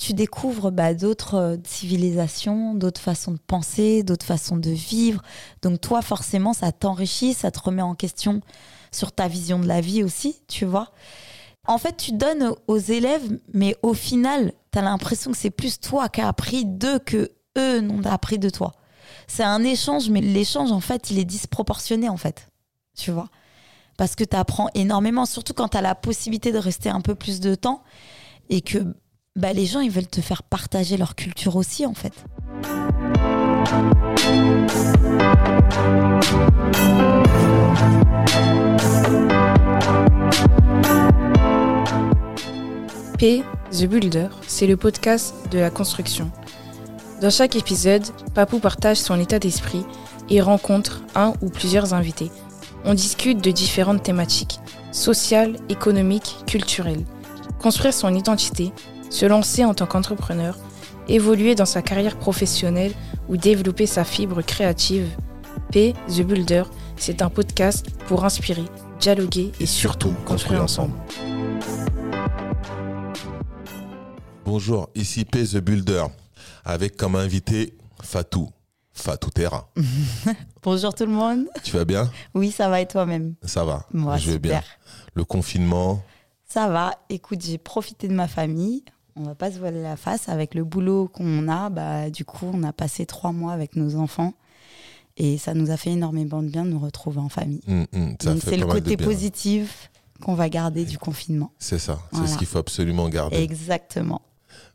tu découvres bah, d'autres euh, civilisations, d'autres façons de penser, d'autres façons de vivre. Donc toi, forcément, ça t'enrichit, ça te remet en question sur ta vision de la vie aussi, tu vois. En fait, tu donnes aux élèves, mais au final, tu as l'impression que c'est plus toi qui as appris d'eux que eux n'ont appris de toi. C'est un échange, mais l'échange, en fait, il est disproportionné, en fait. Tu vois Parce que tu apprends énormément, surtout quand tu as la possibilité de rester un peu plus de temps et que bah, les gens, ils veulent te faire partager leur culture aussi, en fait. P, The Builder, c'est le podcast de la construction. Dans chaque épisode, Papou partage son état d'esprit et rencontre un ou plusieurs invités. On discute de différentes thématiques, sociales, économiques, culturelles. Construire son identité, se lancer en tant qu'entrepreneur, évoluer dans sa carrière professionnelle ou développer sa fibre créative. P, The Builder, c'est un podcast pour inspirer, dialoguer et, surtout construire ensemble. Bonjour, ici P The Builder, avec comme invité Fatou, Fatou Terra. Bonjour tout le monde. Tu vas bien? Oui, ça va et toi-même Ça va, Moi, je vais super. bien. Le confinement, Ça va. Écoute, j'ai profité de ma famille. On va pas se voiler la face. Avec le boulot qu'on a, bah, du coup, on a passé trois mois avec nos enfants. Et ça nous a fait énormément de bien de nous retrouver en famille. hum, hum, c'est le côté positif qu'on va garder du confinement. C'est ça, c'est Voilà. ce qu'il faut absolument garder. Exactement.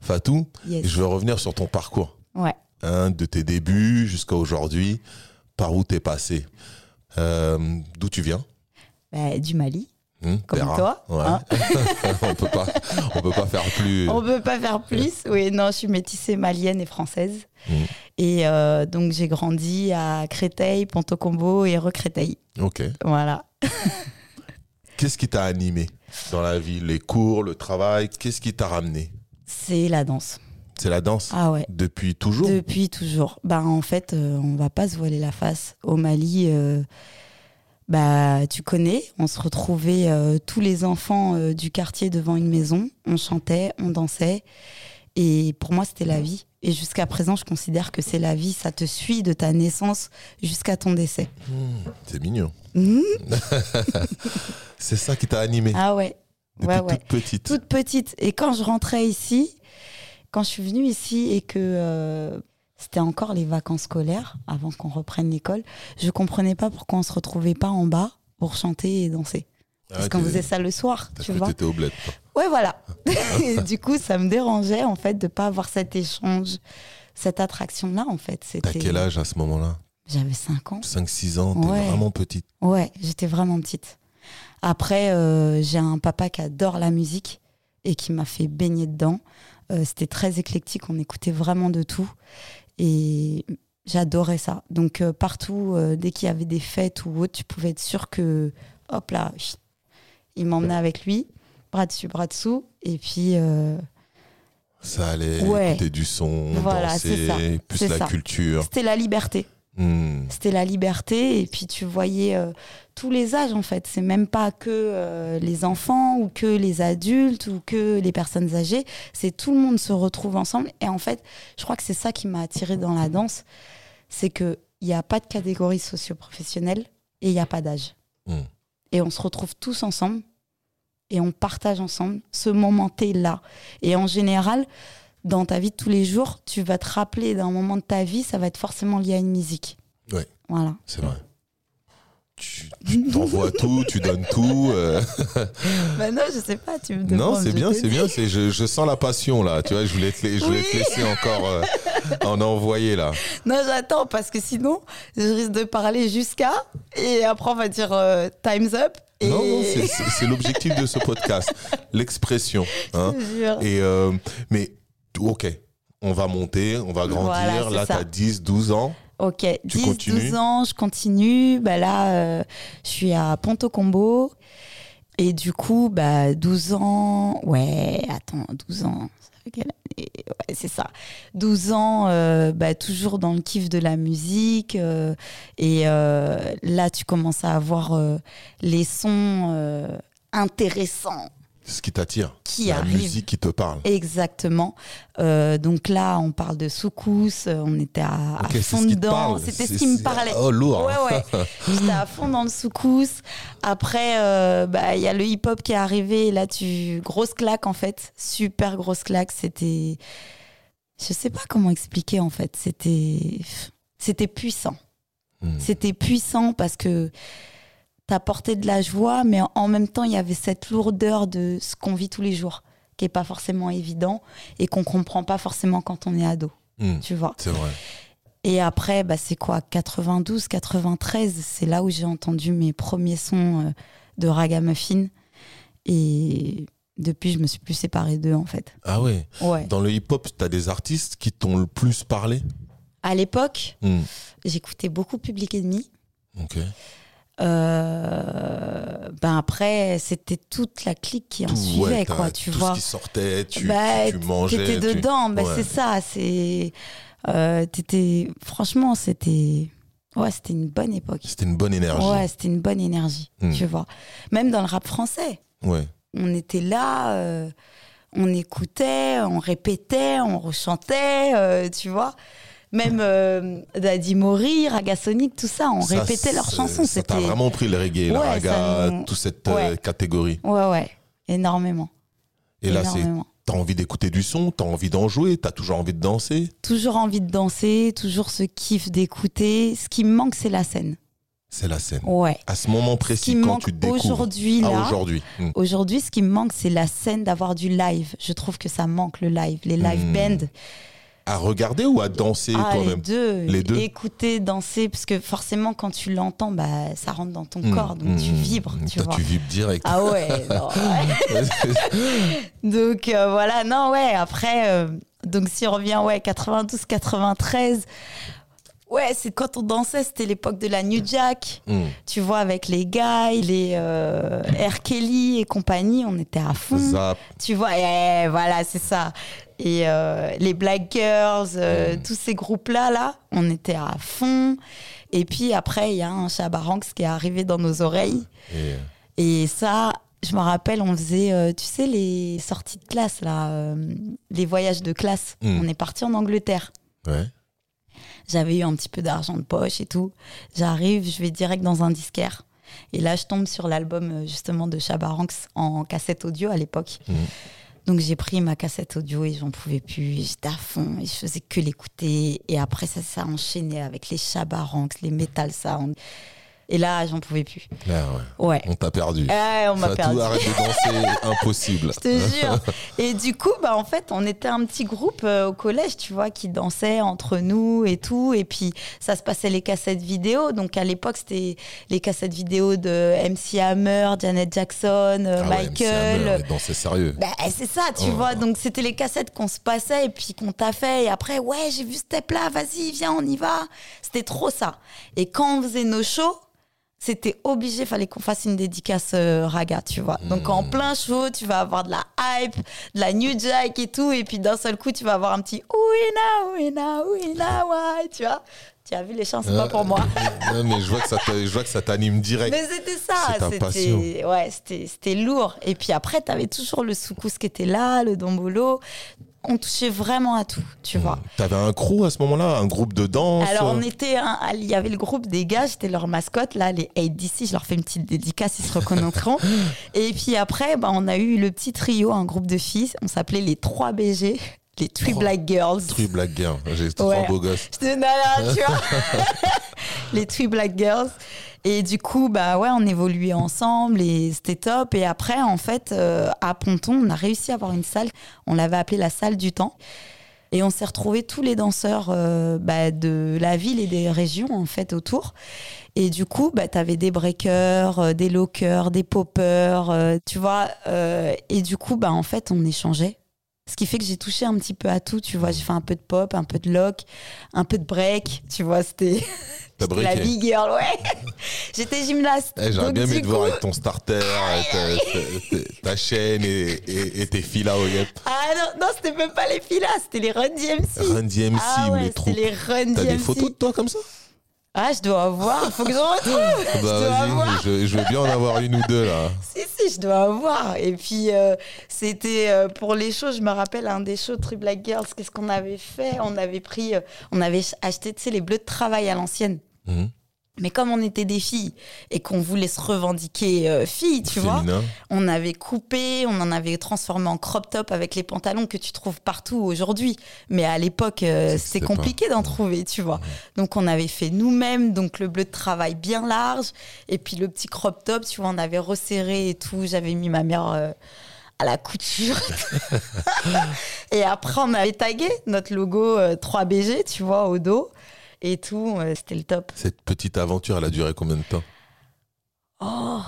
Fatou, Yes. je veux revenir sur ton parcours, Ouais. hein, de tes débuts jusqu'à aujourd'hui, par où t'es passé? Euh, D'où tu viens? Bah, du Mali, Hum, comme toi. Ouais. hein. on peut pas, on peut pas faire plus. On peut pas faire plus. Oui, non, je suis métissée malienne et française. Mhm. Et euh, donc, j'ai grandi à Créteil, Ponto Combo et Recréteil. Ok. Voilà. Qu'est-ce qui t'a animé dans la vie? Les cours, le travail? Qu'est-ce qui t'a ramené? C'est la danse. C'est la danse? Ah ouais. Depuis toujours? Depuis toujours. Bah, en fait, euh, on va pas se voiler la face. Au Mali, euh, bah, tu connais, on se retrouvait euh, tous les enfants euh, du quartier devant une maison. On chantait, on dansait. Et pour moi, c'était la vie. Et jusqu'à présent, je considère que c'est la vie. Ça te suit de ta naissance jusqu'à ton décès. Hmm, C'est mignon. Mhm. C'est ça qui t'a animé Ah ouais. depuis ouais, ouais. toute petite. toute petite. Et quand je rentrais ici, quand je suis venue ici et que euh, c'était encore les vacances scolaires, avant qu'on reprenne l'école, je comprenais pas pourquoi on se retrouvait pas en bas pour chanter et danser. Ah Parce qu'on faisait ça le soir, tu vois. t'étais au bled. Ouais, voilà. Et du coup, ça me dérangeait, en fait, de pas avoir cet échange, cette attraction-là, en fait. T'as quel âge à ce moment-là? J'avais 5 ans. 5-6 ans, t'es Ouais. vraiment petite. Ouais, j'étais vraiment petite. Après, euh, j'ai un papa qui adore la musique et qui m'a fait baigner dedans. Euh, C'était très éclectique, on écoutait vraiment de tout. Et j'adorais ça. Donc, euh, partout, euh, dès qu'il y avait des fêtes ou autre, tu pouvais être sûr que, hop là, il m'emmenait avec lui, bras dessus, bras dessous. Et puis, euh, Ça allait Ouais. écouter du son, Voilà, danser, ça, plus la ça. culture. c'était la liberté. Hmm. C'était la liberté et puis tu voyais tous les âges en fait. C'est même pas que euh, les enfants ou que les adultes ou que les personnes âgées. C'est tout le monde se retrouve ensemble et en fait, je crois que c'est ça qui m'a attirée dans la danse, c'est que il n'y a pas de catégorie socio-professionnelle et il n'y a pas d'âge. Hmm. Et on se retrouve tous ensemble et on partage ensemble ce moment là. Et en général, dans ta vie de tous les jours, tu vas te rappeler d'un moment de ta vie, ça va être forcément lié à une musique. Ouais. Voilà. C'est vrai. Tu tu t'envoies tout, tu donnes tout. euh. Bah non, je sais pas, tu me Non, demandes, c'est je bien, c'est bien. C'est, je, je sens la passion là. Tu vois, je voulais te, je voulais te laisser encore euh, en envoyer là. Non, j'attends parce que sinon, je risque de parler jusqu'à et après on va dire euh, time's up. Et... Non, non, c'est, c'est- c'est l'objectif de ce podcast, l'expression. hein. Et euh, mais ok, on va monter, on va grandir. Voilà, c'est là, ça. t'as 10, 12 ans. Ok, Tu 10, continues 12 ans, je continue. Bah là, euh, je suis à Ponto Combo. Et du coup, bah, 12 ans. Ouais, attends, 12 ans. ça fait quelle année? Ouais, c'est ça. 12 ans, euh, bah, toujours dans le kiff de la musique. euh, et euh, là, tu commences à avoir euh, les sons euh, intéressants ce qui t'attire. qui La arrive. musique qui te parle. Exactement. Euh, donc là, on parle de soukous, euh, on était à, fond dedans. C'était ce qui me parlait. Oh, lourd. Ouais, ouais. J'étais à fond dans le soukous. Après, euh, bah, il y a le hip-hop qui est arrivé. Et là, tu. Grosse claque, en fait. Super grosse claque. C'était. Je sais pas comment expliquer, en fait. C'était. C'était puissant. Hmm. C'était puissant parce que t'apportais de la joie, mais en- même temps, il y avait cette lourdeur de ce qu'on vit tous les jours, qui est pas forcément évident et qu'on comprend pas forcément quand on est ado, Hmm. tu vois. C'est vrai. Et après, bah, c'est quoi 92, 93, c'est là où j'ai entendu mes premiers sons euh, de ragamuffin. Et depuis, je me suis plus séparée d'eux, en fait. Ah ouais. Ouais. Dans le hip-hop, t'as des artistes qui t'ont le plus parlé? À l'époque, Hmm. j'écoutais beaucoup Public Enemy. Ok. Euh, ben après, c'était toute la clique qui en Tout, suivait, ouais, quoi, tu tout vois. ce qui sortait, tu, Bah, tu, tu mangeais. T'étais tu- dedans, bah, Ouais. c'est ça. C'est, euh, t'étais, franchement, c'était, ouais, c'était une bonne époque. C'était une bonne énergie. Ouais, c'était une bonne énergie, Hmm. tu vois. Même dans le rap français, Ouais. on était là, euh, on écoutait, on répétait, on rechantait, euh, tu vois. Même euh, Daddy Mori, Raga Sonic, tout ça, on Ça, répétait leurs chansons. Ça t'a vraiment pris le reggae, le Ouais, raga, ça nous- toute cette euh, Ouais. catégorie. ouais, ouais, énormément. Et là, c'est t'as envie d'écouter du son, t'as envie d'en jouer, t'as toujours envie de danser. Toujours envie de danser, toujours ce kiff d'écouter. Ce qui me manque, c'est la scène. C'est la scène. Ouais. À ce moment Ce précis, me quand tu te découvres. aujourd'hui, Ah, là, aujourd'hui. Hmm. Aujourd'hui, ce qui me manque, c'est la scène d'avoir du live. Je trouve que ça manque le live, les live Hmm. bands. À regarder ou à danser Ah, les toi-même deux. Les deux. Écouter, danser, parce que forcément, quand tu l'entends, bah, ça rentre dans ton Hmm, corps, donc tu hmm. vibres, tu vois. tu vibres direct. Ah ouais, non. donc euh, voilà, non, ouais, après, euh, donc si on revient, ouais, 92, 93, ouais, c'est quand on dansait, c'était l'époque de la New Jack. Hmm. Tu vois, avec les gars, les euh, R. Kelly et compagnie, on était à fond. Zap. Tu vois, et voilà, c'est ça. Et euh, les Black Girls, euh, Mm. tous ces groupes-là, là, on était à fond. Et puis après, il y a un Chabaranx qui est arrivé dans nos oreilles. Et, Et ça, je me rappelle, on faisait, euh, tu sais, les sorties de classe, là, euh, les voyages de classe. Mm. On est parti en Angleterre. ouais. J'avais eu un petit peu d'argent de poche et tout. J'arrive, je vais direct dans un disquaire. Et là, je tombe sur l'album justement de Chabaranx en cassette audio à l'époque. Mhm. Donc j'ai pris ma cassette audio et j'en pouvais plus. J'étais à fond et je faisais que l'écouter. Et après, ça s'est enchaîné avec les Chabaranx, les Metal Sound. Et là, j'en pouvais plus. Là, ouais. Ouais. On t'a perdu. Ouais, on m'a perdu. arrête de danser, impossible. Je te jure. Et du coup, bah, en fait, on était un petit groupe euh, au collège, tu vois, qui dansait entre nous et tout. Et puis, ça se passait les cassettes vidéo. Donc, à l'époque, c'était les cassettes vidéo de MC Hammer, Janet Jackson, euh, Ah ouais, MC Michael. Hammer, sérieux. Bah, c'est ça, tu Oh. vois. Donc, c'était les cassettes qu'on se passait et puis qu'on t'a fait. Et après, ouais, j'ai vu ce step-là, vas-y, viens, on y va. C'était trop ça. Et quand on faisait nos shows, c'était obligé, fallait qu'on fasse une dédicace euh, raga, tu vois. Donc, en plein show, tu vas avoir de la hype, de la New Jack et tout. Et puis, d'un seul coup, tu vas avoir un petit Ouina, Ouina, Ouina, ouais, tu vois. Tu as vu les chants, c'est pas pour moi. Non, mais je vois que ça je vois que ça t'anime direct. Mais c'était ça, c'était ouais, c'était c'était lourd. Et puis après, tu avais toujours le soukous qui était là, le dombolo. On touchait vraiment à tout, tu vois. T'avais un crew à ce moment-là, un groupe de danse. Alors on était, un- il y avait le groupe des gars, j'étais leur mascotte, là, les 8 d'ici, je leur fais une petite dédicace, ils se reconnaîtront. Et puis après, bah, on a eu le petit trio, un groupe de filles, on s'appelait les 3 BG, les Three Trois- Black Girls. Three Black Girl. J'ai trois beaux gosses. Non, non, tu vois. les Three Black Girls. Et du coup, bah ouais, on évoluait ensemble et c'était top. Et après, en fait, euh, à Ponton, on a réussi à avoir une salle. On l'avait appelée la salle du temps. Et on s'est retrouvés tous les danseurs euh, bah, de la ville et des régions, en fait, autour. Et du coup, bah, tu avais des breakers, euh, des lockers, des poppers, tu vois. et du coup, bah, en fait, on échangeait. Ce qui fait que j'ai touché un petit peu à tout, tu vois. J'ai fait un peu de pop, un peu de lock, un peu de break, tu vois. C'était T'as la big girl, ouais. J'étais gymnaste. Eh, J'aurais bien aimé te voir coup- avec ton starter, ta, ta- ta- chaîne et, et- et tes filles là au yep. Ah non, non c'était même pas les filles là, c'était les Run DMC. Run DMC ah ou ouais, les c'était troupes. les Run T'as DMC. des photos de toi comme ça? Ah, je dois avoir, faut que je retrouve. Bah dois vas-y, avoir. je, je veux bien en avoir une ou deux là. si, je dois avoir. Et puis, euh, c'était euh, pour les shows, je me rappelle un des shows True Black Girls, qu'est-ce qu'on avait fait? On avait pris, euh, on avait acheté, tu sais, les bleus de travail à l'ancienne. Mhm. Mais comme on était des filles et qu'on voulait se revendiquer euh, filles, tu vois, on avait coupé, on en avait transformé en crop top avec les pantalons que tu trouves partout aujourd'hui. Mais à l'époque, euh, existait compliqué d'en trouver, tu vois. Donc on avait fait nous-mêmes, donc le bleu de travail bien large, et puis le petit crop top, tu vois, on avait resserré et tout. J'avais mis ma mère euh, à la couture. et après, on avait tagué notre logo euh, 3BG, tu vois, au dos. Et tout, euh, c'était le top. Cette petite aventure, elle a duré combien de temps Oh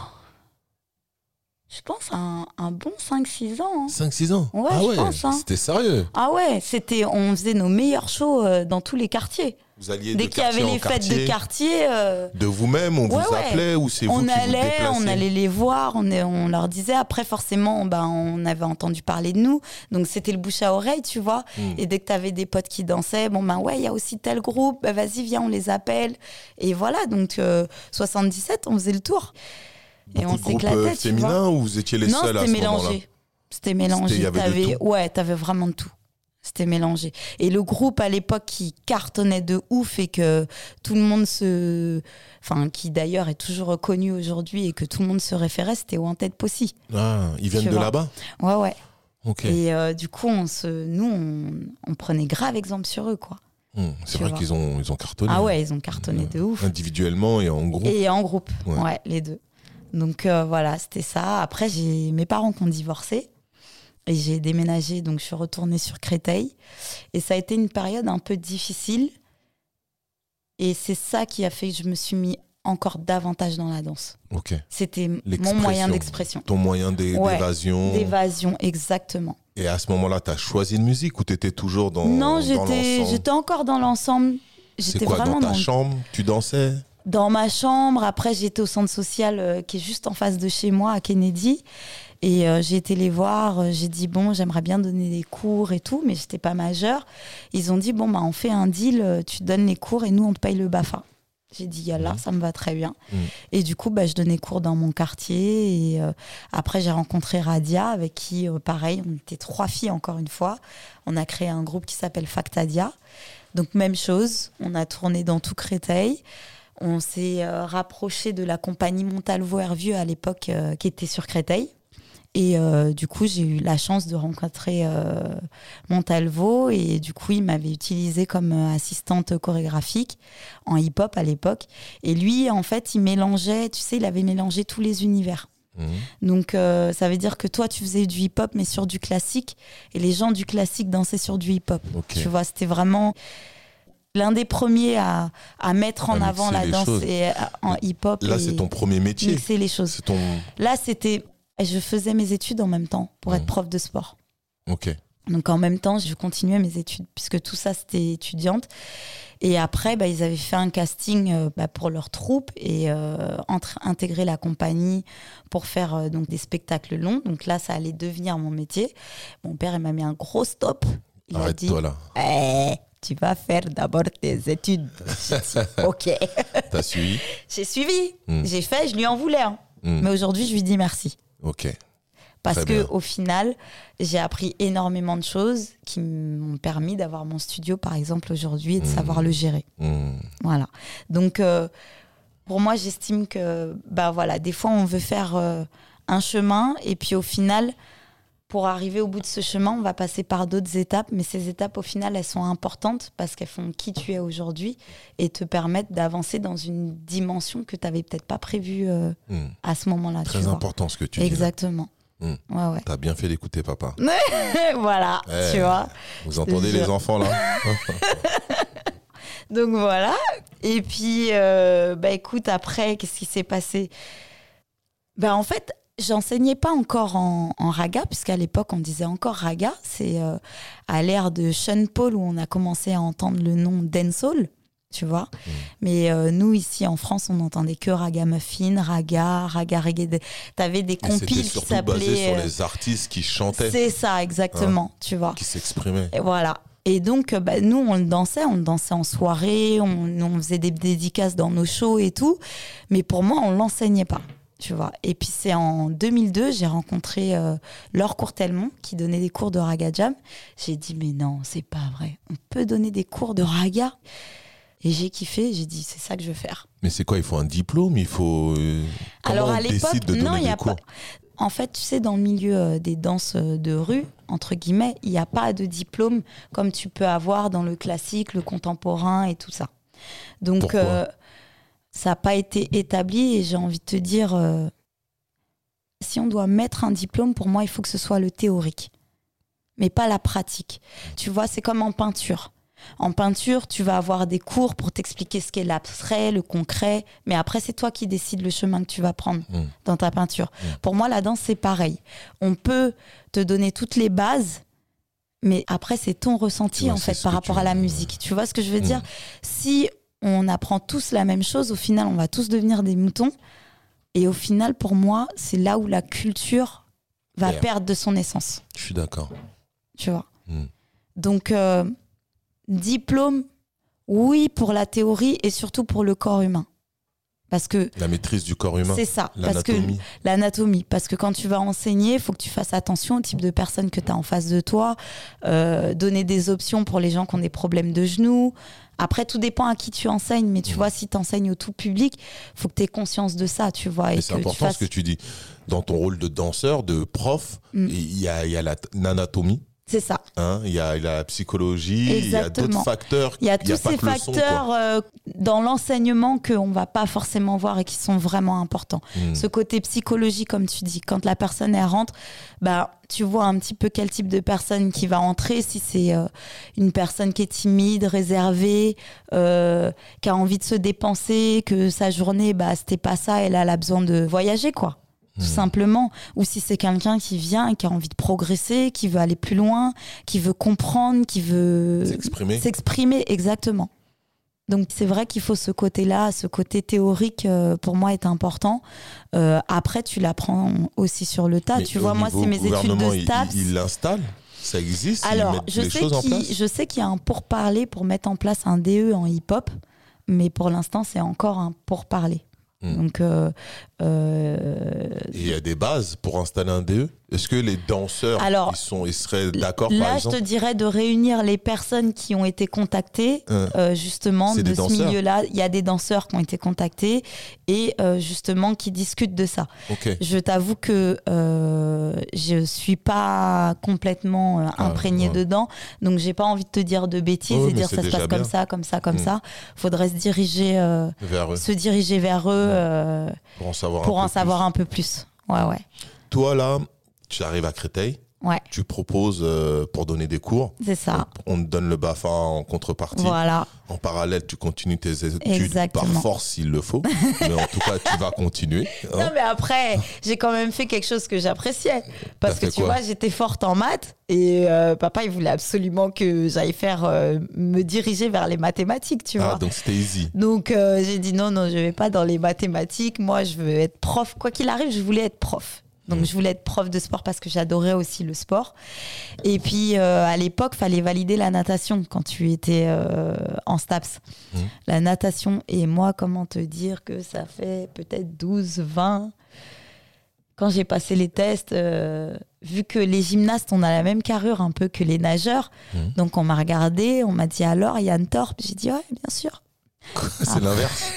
Je pense un, un bon 5-6 ans. hein. 5-6 ans Ouais, Ah je ouais, pense, hein. c'était sérieux. Ah ouais, c'était, on faisait nos meilleurs shows euh, dans tous les quartiers. Vous alliez Dès qu'il y avait quartier les fêtes de quartier, euh, De vous-même, on Ouais, vous ouais. appelait ou c'est vous on qui vous allait, déplacez on allait les voir, on, est- on leur disait. Après, forcément, ben, on avait entendu parler de nous, donc c'était le bouche à oreille, tu vois. Hmm. Et dès que tu avais des potes qui dansaient, bon ben ouais, il y a aussi tel groupe, ben, vas-y, viens, on les appelle. Et voilà, donc euh, 77, on faisait le tour. et on s'éclatait, euh, féminins ou vous étiez les non, seuls à ce mélangé. C'était mélangé. tout. Ouais, t'avais vraiment de tout. C'était mélangé. Et le groupe à l'époque qui cartonnait de ouf et que tout le monde se. Enfin, qui d'ailleurs est toujours reconnu aujourd'hui et que tout le monde se référait, c'était Wanted Posse. Ah, ils viennent de là-bas Ouais, ouais. Et euh, du coup, on se, nous, on, on prenait grave exemple sur eux, quoi. Hmm, C'est vrai qu'ils ont, ils ont cartonné. Ah ouais, ils ont cartonné de ouf. Individuellement et en groupe. Et en groupe, Ouais. ouais, les deux. Donc euh, voilà, c'était ça. Après, j'ai mes parents qui ont divorcé et j'ai déménagé, donc je suis retournée sur Créteil. Et ça a été une période un peu difficile. Et c'est ça qui a fait que je me suis mis encore davantage dans la danse. Ok. C'était mon moyen d'expression. Ton moyen d'é- Ouais, d'évasion. D'évasion, exactement. Et à ce moment-là, tu as choisi une musique ou tu étais toujours dans, non, j'étais, encore dans l'ensemble. J'étais quoi, vraiment dans ta dans, chambre? Tu dansais? Dans ma chambre. Après, j'étais au centre social euh, qui est juste en face de chez moi, à Kennedy. Et euh, j'ai été les voir. euh, J'ai dit, bon, j'aimerais bien donner des cours et tout, mais j'étais pas majeure. Ils ont dit, bon, bah, on fait un deal, euh, tu donnes les cours et nous, on te paye le BAFA. J'ai dit, yallah, Mhm. ça me va très bien. Mhm. Et du coup, bah, je donnais cours dans mon quartier. Et euh, après, j'ai rencontré Radia, avec qui, euh, pareil, on était trois filles encore une fois. On a créé un groupe qui s'appelle Factadia. Donc, même chose, on a tourné dans tout Créteil. On s'est euh, rapproché de la compagnie Montalvo Hervieux à l'époque, qui était sur Créteil. Et euh, du coup, j'ai eu la chance de rencontrer euh, Montalvo. Et du coup, il m'avait utilisée comme euh, assistante chorégraphique en hip-hop à l'époque. Et lui, en fait, il mélangeait, tu sais, il avait mélangé tous les univers. Mhm. Donc, euh, ça veut dire que toi, tu faisais du hip-hop, mais sur du classique. Et les gens du classique dansaient sur du hip-hop. Tu vois, c'était vraiment l'un des premiers à, à mettre en avant la danse choses. et, en hip-hop. Là, c'est ton premier métier. mixer les choses. C'est ton. Là, c'était. Je faisais mes études en même temps pour être prof de sport. Ok. Donc en même temps, je continuais mes études, puisque tout ça, c'était étudiante. Et après, bah, ils avaient fait un casting euh, bah, pour leur troupe et euh, entre- intégrer la compagnie pour faire euh, donc des spectacles longs. Donc là, ça allait devenir mon métier. Mon père, il m'a mis un gros stop. Il a dit Arrête-toi là. Eh, tu vas faire d'abord tes études. Dit, ok. T'as suivi J'ai suivi, Mm. j'ai fait, je lui en voulais. hein. Hmm. Mais aujourd'hui, je lui dis merci. Ok. Parce que au final, j'ai appris énormément de choses qui m'ont permis d'avoir mon studio, par exemple, aujourd'hui, et de Mhm. savoir le gérer. Hmm. Voilà. Donc, euh, pour moi, j'estime que, bah voilà, des fois, on veut faire euh, un chemin, et puis au final, pour arriver au bout de ce chemin, on va passer par d'autres étapes, mais ces étapes, au final, elles sont importantes parce qu'elles font qui tu es aujourd'hui et te permettent d'avancer dans une dimension que tu n'avais peut-être pas prévue euh, Hmm. à ce moment-là. tu Très vois. important ce que tu dis. Exactement. Mm. Ouais, ouais. T'as bien fait d'écouter papa. voilà, Eh. tu vois. Vous entendez les enfants là Donc voilà. Et puis, euh, bah écoute, après, qu'est-ce qui s'est passé? Bah en fait, j'enseignais pas encore en, en raga, puisqu'à l'époque, on disait encore raga. C'est euh, à l'ère de Sean Paul où on a commencé à entendre le nom dancehall. Tu vois, mais euh, nous ici en France, on n'entendait que raga muffin, raga, raga reggae. T'avais des compiles qui surtout basé sur s'appelaient. euh, les artistes qui chantaient, C'est ça, exactement. Tu vois. qui s'exprimaient. Voilà. Et donc, bah, nous, on le dansait, on le dansait en soirée, on, on faisait des dédicaces dans nos shows et tout. Mais pour moi, on l'enseignait pas. Tu vois. Et puis c'est en 2002, j'ai rencontré euh, Laure Courtelmont qui donnait des cours de raga jam. J'ai dit mais non, c'est pas vrai. On peut donner des cours de raga. Et j'ai kiffé, j'ai dit c'est ça que je veux faire. Mais c'est quoi Il faut un diplôme? Il faut. euh, Alors à l'époque, non, il y a pas. En fait, tu sais, dans le milieu euh, des danses euh, de rue, entre guillemets, il n'y a pas de diplôme comme tu peux avoir dans le classique, le contemporain et tout ça. Donc, euh, ça n'a pas été établi et j'ai envie de te dire, euh, si on doit mettre un diplôme, pour moi, il faut que ce soit le théorique, mais pas la pratique. Tu vois, c'est comme en peinture. En peinture, tu vas avoir des cours pour t'expliquer ce qu'est l'abstrait, le concret, mais après, c'est toi qui décides le chemin que tu vas prendre Mm. dans ta peinture. Mm. Pour moi, la danse, c'est pareil. On peut te donner toutes les bases, mais après, c'est ton ressenti, Ouais, en fait, par rapport à la musique. Tu vois ce que je veux Mm. dire? Si on apprend tous la même chose, au final, on va tous devenir des moutons. Et au final, pour moi, c'est là où la culture va Perd. perdre de son essence. Je suis d'accord. Tu vois Mm. Donc, euh, diplôme, oui, pour la théorie et surtout pour le corps humain. Parce que La maîtrise du corps humain, c'est ça. Parce que l'anatomie. l'anatomie. Parce que quand tu vas enseigner, il faut que tu fasses attention au type de personne que tu as en face de toi, euh, donner des options pour les gens qui ont des problèmes de genoux. Après, tout dépend à qui tu enseignes, mais tu Mhm. vois, si tu enseignes au tout public, faut que tu aies conscience de ça, tu vois. Et c'est important fasses... ce que tu dis. Dans ton rôle de danseur, de prof, Mm. il y a, y a la- l'anatomie, C'est ça. hein, il y a la psychologie, il y a d'autres facteurs. Il y a tous ces que le son, facteurs euh, dans l'enseignement qu'on va pas forcément voir et qui sont vraiment importants. Mm. Ce côté psychologie, comme tu dis, quand la personne elle rentre, bah, tu vois un petit peu quel type de personne qui va entrer, si c'est euh, une personne qui est timide, réservée, euh, qui a envie de se dépenser, que sa journée, bah, c'était pas ça, elle, elle a besoin de voyager, quoi. Tout Mm. simplement. Ou si c'est quelqu'un qui vient qui a envie de progresser, qui veut aller plus loin, qui veut comprendre, qui veut S'exprimer. s'exprimer exactement. Donc c'est vrai qu'il faut ce côté-là, ce côté théorique euh, pour moi est important. Euh, après tu l'apprends aussi sur le tas. Mais tu vois moi c'est mes études de STAPS. Il l'installe Ça existe Alors je sais choses en qu'il place je sais qu'il y a un pourparler pour mettre en place un DE en hip-hop, mais pour l'instant c'est encore un pourparler. Donc euh, euh, Et il y a des bases pour installer un DE Est-ce que les danseurs Alors, ils, sont, ils seraient d'accord par là je exemple te dirais de réunir les personnes qui ont été contactées Hein. euh, justement de ce milieu-là. Il y a des danseurs qui ont été contactés et euh, justement qui discutent de ça. Je t'avoue que euh, je suis pas complètement euh, Ah, imprégnée ouais. dedans, donc j'ai pas envie de te dire de bêtises et dire ça se passe comme ça, comme ça, comme Mm. ça. Faudrait se diriger, euh, Vers eux, se diriger vers eux euh, pour en savoir pour un en peu savoir plus. un peu plus. Ouais, ouais, Toi, là, tu arrives à Créteil, ouais, tu proposes euh, pour donner des cours. c'est ça. On, on te donne le BAFA en contrepartie. Voilà, En parallèle, tu continues tes études Exactement. par force s'il le faut. mais en tout cas, tu vas continuer. hein. Non, mais après, j'ai quand même fait quelque chose que j'appréciais. Parce que tu vois, j'étais forte en maths et euh, papa, il voulait absolument que j'aille faire, euh, me diriger vers les mathématiques, tu Ah, vois. donc c'était easy. Donc j'ai dit non, non, je vais pas dans les mathématiques. Moi, je veux être prof. Quoi qu'il arrive, je voulais être prof. Donc Mm. je voulais être prof de sport parce que j'adorais aussi le sport. Et puis euh, à l'époque, fallait valider la natation quand tu étais euh, en STAPS. Mm. La natation. Et moi, comment te dire que ça fait peut-être 12, 20 quand j'ai passé les tests, euh, vu que les gymnastes, on a la même carrure un peu que les nageurs, Mhm. donc on m'a regardé, on m'a dit alors Yann Torp, j'ai dit ouais, bien sûr. c'est l'inverse.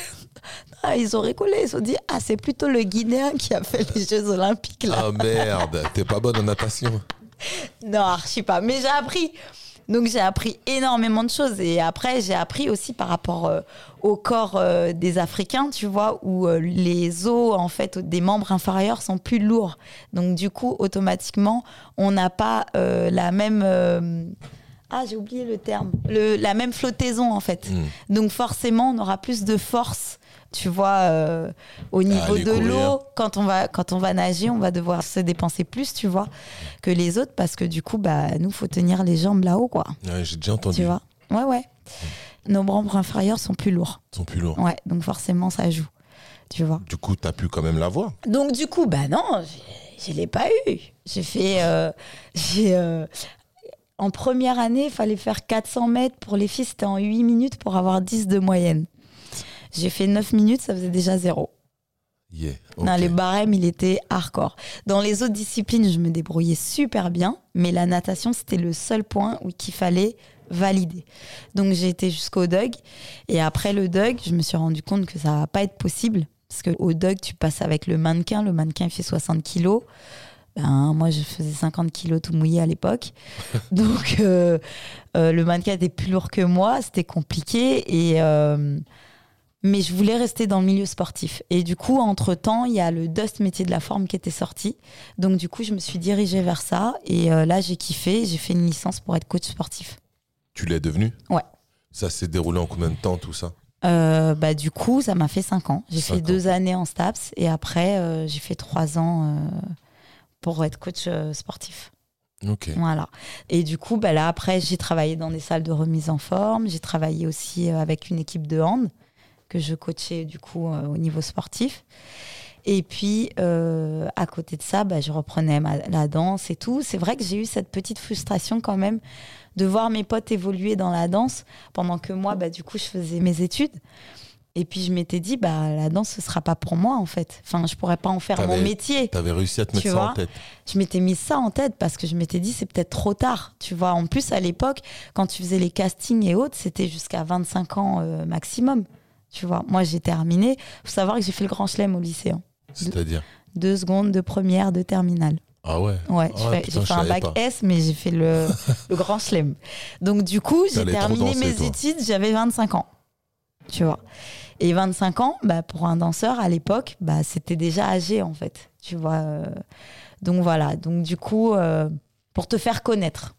Ah, ils ont rigolé, ils ont dit ah c'est plutôt le Guinéen qui a fait les Jeux Olympiques là. Ah merde, t'es pas bonne en natation. Non, archi pas. Mais j'ai appris. Donc j'ai appris énormément de choses et après j'ai appris aussi par rapport euh, au corps euh, des Africains, tu vois, où euh, les os en fait des membres inférieurs sont plus lourds. Donc du coup automatiquement on n'a pas la même ah j'ai oublié le terme le, la même flottaison en fait. Hmm. Donc forcément, on aura plus de force, tu vois, euh, au niveau de l'eau. Quand on va quand on va nager, on va devoir se dépenser plus, tu vois, que les autres parce que du coup, bah nous faut tenir les jambes là-haut, quoi. Ouais, J'ai déjà entendu. Tu vois? Ouais, ouais. Nos membres inférieurs sont plus lourds. Ils sont plus lourds. Ouais, donc forcément ça joue, tu vois? Du coup, t'as pu quand même l'avoir. Donc du coup, bah non, je l'ai pas eu. J'ai fait, euh, j'ai euh, en première année, il fallait faire 400 mètres pour les filles, c'était en 8 minutes pour avoir 10 de moyenne. J'ai fait 9 minutes, ça faisait déjà zéro. Yeah, Non, ok. les barèmes, il était hardcore. Dans les autres disciplines, je me débrouillais super bien, mais la natation, c'était le seul point où qu'il fallait valider. Donc j'ai été jusqu'au DUG, et après le DUG, je me suis rendu compte que ça va pas être possible, parce que au DUG, tu passes avec le mannequin, le mannequin il fait 60 kilos. Ben, moi, je faisais 50 kilos tout mouillé à l'époque. Donc, euh, euh, le mannequin était plus lourd que moi. C'était compliqué. Et, euh, mais je voulais rester dans le milieu sportif. Et du coup, entre-temps, il y a le Dust métier de la forme qui était sorti. Donc, du coup, je me suis dirigée vers ça. Et euh, là, j'ai kiffé. J'ai fait une licence pour être coach sportif. Tu l'es devenu Ouais. Ça s'est déroulé en combien de temps tout ça? Euh, bah, du coup, ça m'a fait 5 ans. J'ai fait ans. deux années en STAPS. Et après, euh, j'ai fait 3 ans pour être coach sportif. Ok. Voilà. Et du coup, bah là, après, j'ai travaillé dans des salles de remise en forme. J'ai travaillé aussi avec une équipe de hand que je coachais du coup euh, au niveau sportif. Et puis, euh, à côté de ça, bah, je reprenais ma- la danse et tout. C'est vrai que j'ai eu cette petite frustration quand même de voir mes potes évoluer dans la danse pendant que moi, bah, du coup, je faisais mes études. Et puis, je m'étais dit, bah, la danse, ce sera pas pour moi, en fait. Enfin, je pourrais pas en faire mon métier T'avais réussi à te mettre Tu ça en tête. je m'étais mis ça en tête parce que je m'étais dit c'est peut-être trop tard, tu vois. En plus à l'époque, quand tu faisais les castings et autres, c'était jusqu'à 25 ans euh, maximum, tu vois. Moi j'ai terminé. Faut savoir que j'ai fait le grand chelem au lycée, hein. C'est-à-dire deux secondes de première, de terminale. Ah ouais Ouais, Ah, j'ai je fait un bac pas. S, mais j'ai fait le, le grand chelem. Donc du coup, j'ai terminé danser, mes toi. études, j'avais 25 ans, tu vois. Et 25 ans, bah, pour un danseur à l'époque, bah, c'était déjà âgé en fait, tu vois. euh. Donc voilà, donc du coup, euh, pour te faire connaître.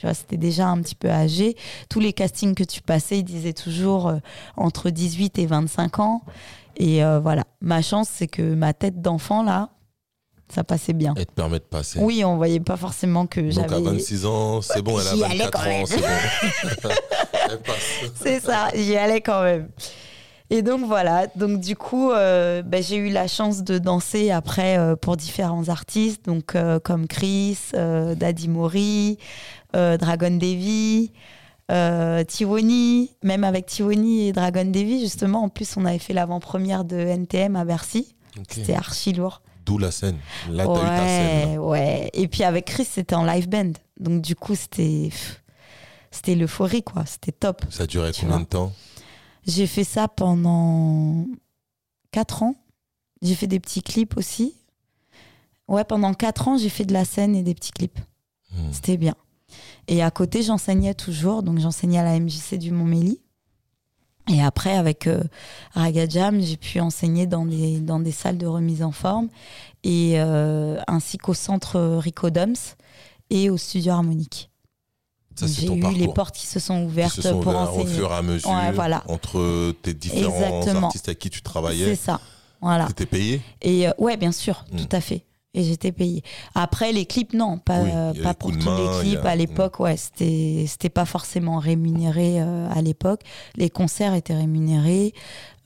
Tu vois, c'était déjà un petit peu âgé. Tous les castings que tu passais, ils disaient toujours euh, entre 18 et 25 ans. Et euh, voilà, ma chance, c'est que ma tête d'enfant, là, ça passait bien. Elle te permet de passer. Oui, on voyait pas forcément que Donc j'avais. à 26 ans, c'est bon, elle a allais 24 quand ans, c'est bon. elle passe. C'est ça, j'y allais quand même. Et donc voilà, donc du coup, euh, ben, j'ai eu la chance de danser après euh, pour différents artistes, donc euh, comme Chris, Daddy Mori, Dragon Devi, euh, Tiwoni, même avec Tiwoni et Dragon Devi, justement, en plus on avait fait l'avant-première de NTM à Bercy, c'était archi lourd. D'où la scène. Là, t'as eu ta scène. Ouais, là. ouais. Et puis avec Chris, c'était en live band, donc du coup, c'était c'était l'euphorie, quoi, c'était top. Ça durait combien vois. de temps? J'ai fait ça pendant 4 ans. J'ai fait des petits clips aussi. Ouais, pendant 4 ans, j'ai fait de la scène et des petits clips. Hmm. C'était bien. Et à côté, j'enseignais toujours. Donc, j'enseignais à la MJC du Montmélie. Et après, avec euh, Raga Jam, j'ai pu enseigner dans des, dans des salles de remise en forme, et, euh, ainsi qu'au centre Rico Doms et au studio harmonique. C'est J'ai eu parcours. les portes qui se sont ouvertes se sont pour ouverts au enseigner. fur et à mesure Ouais, voilà. entre tes différents Exactement. artistes avec qui tu C'est travaillais. ça. Voilà. T'étais payé? Et euh, ouais, bien sûr, Mm. tout à fait. Et j'étais payée. Après, les clips, non, pas, Oui, euh, pas pour tous main, les clips. a- À l'époque, ouais, c'était c'était pas forcément rémunéré euh, à l'époque. Les concerts étaient rémunérés.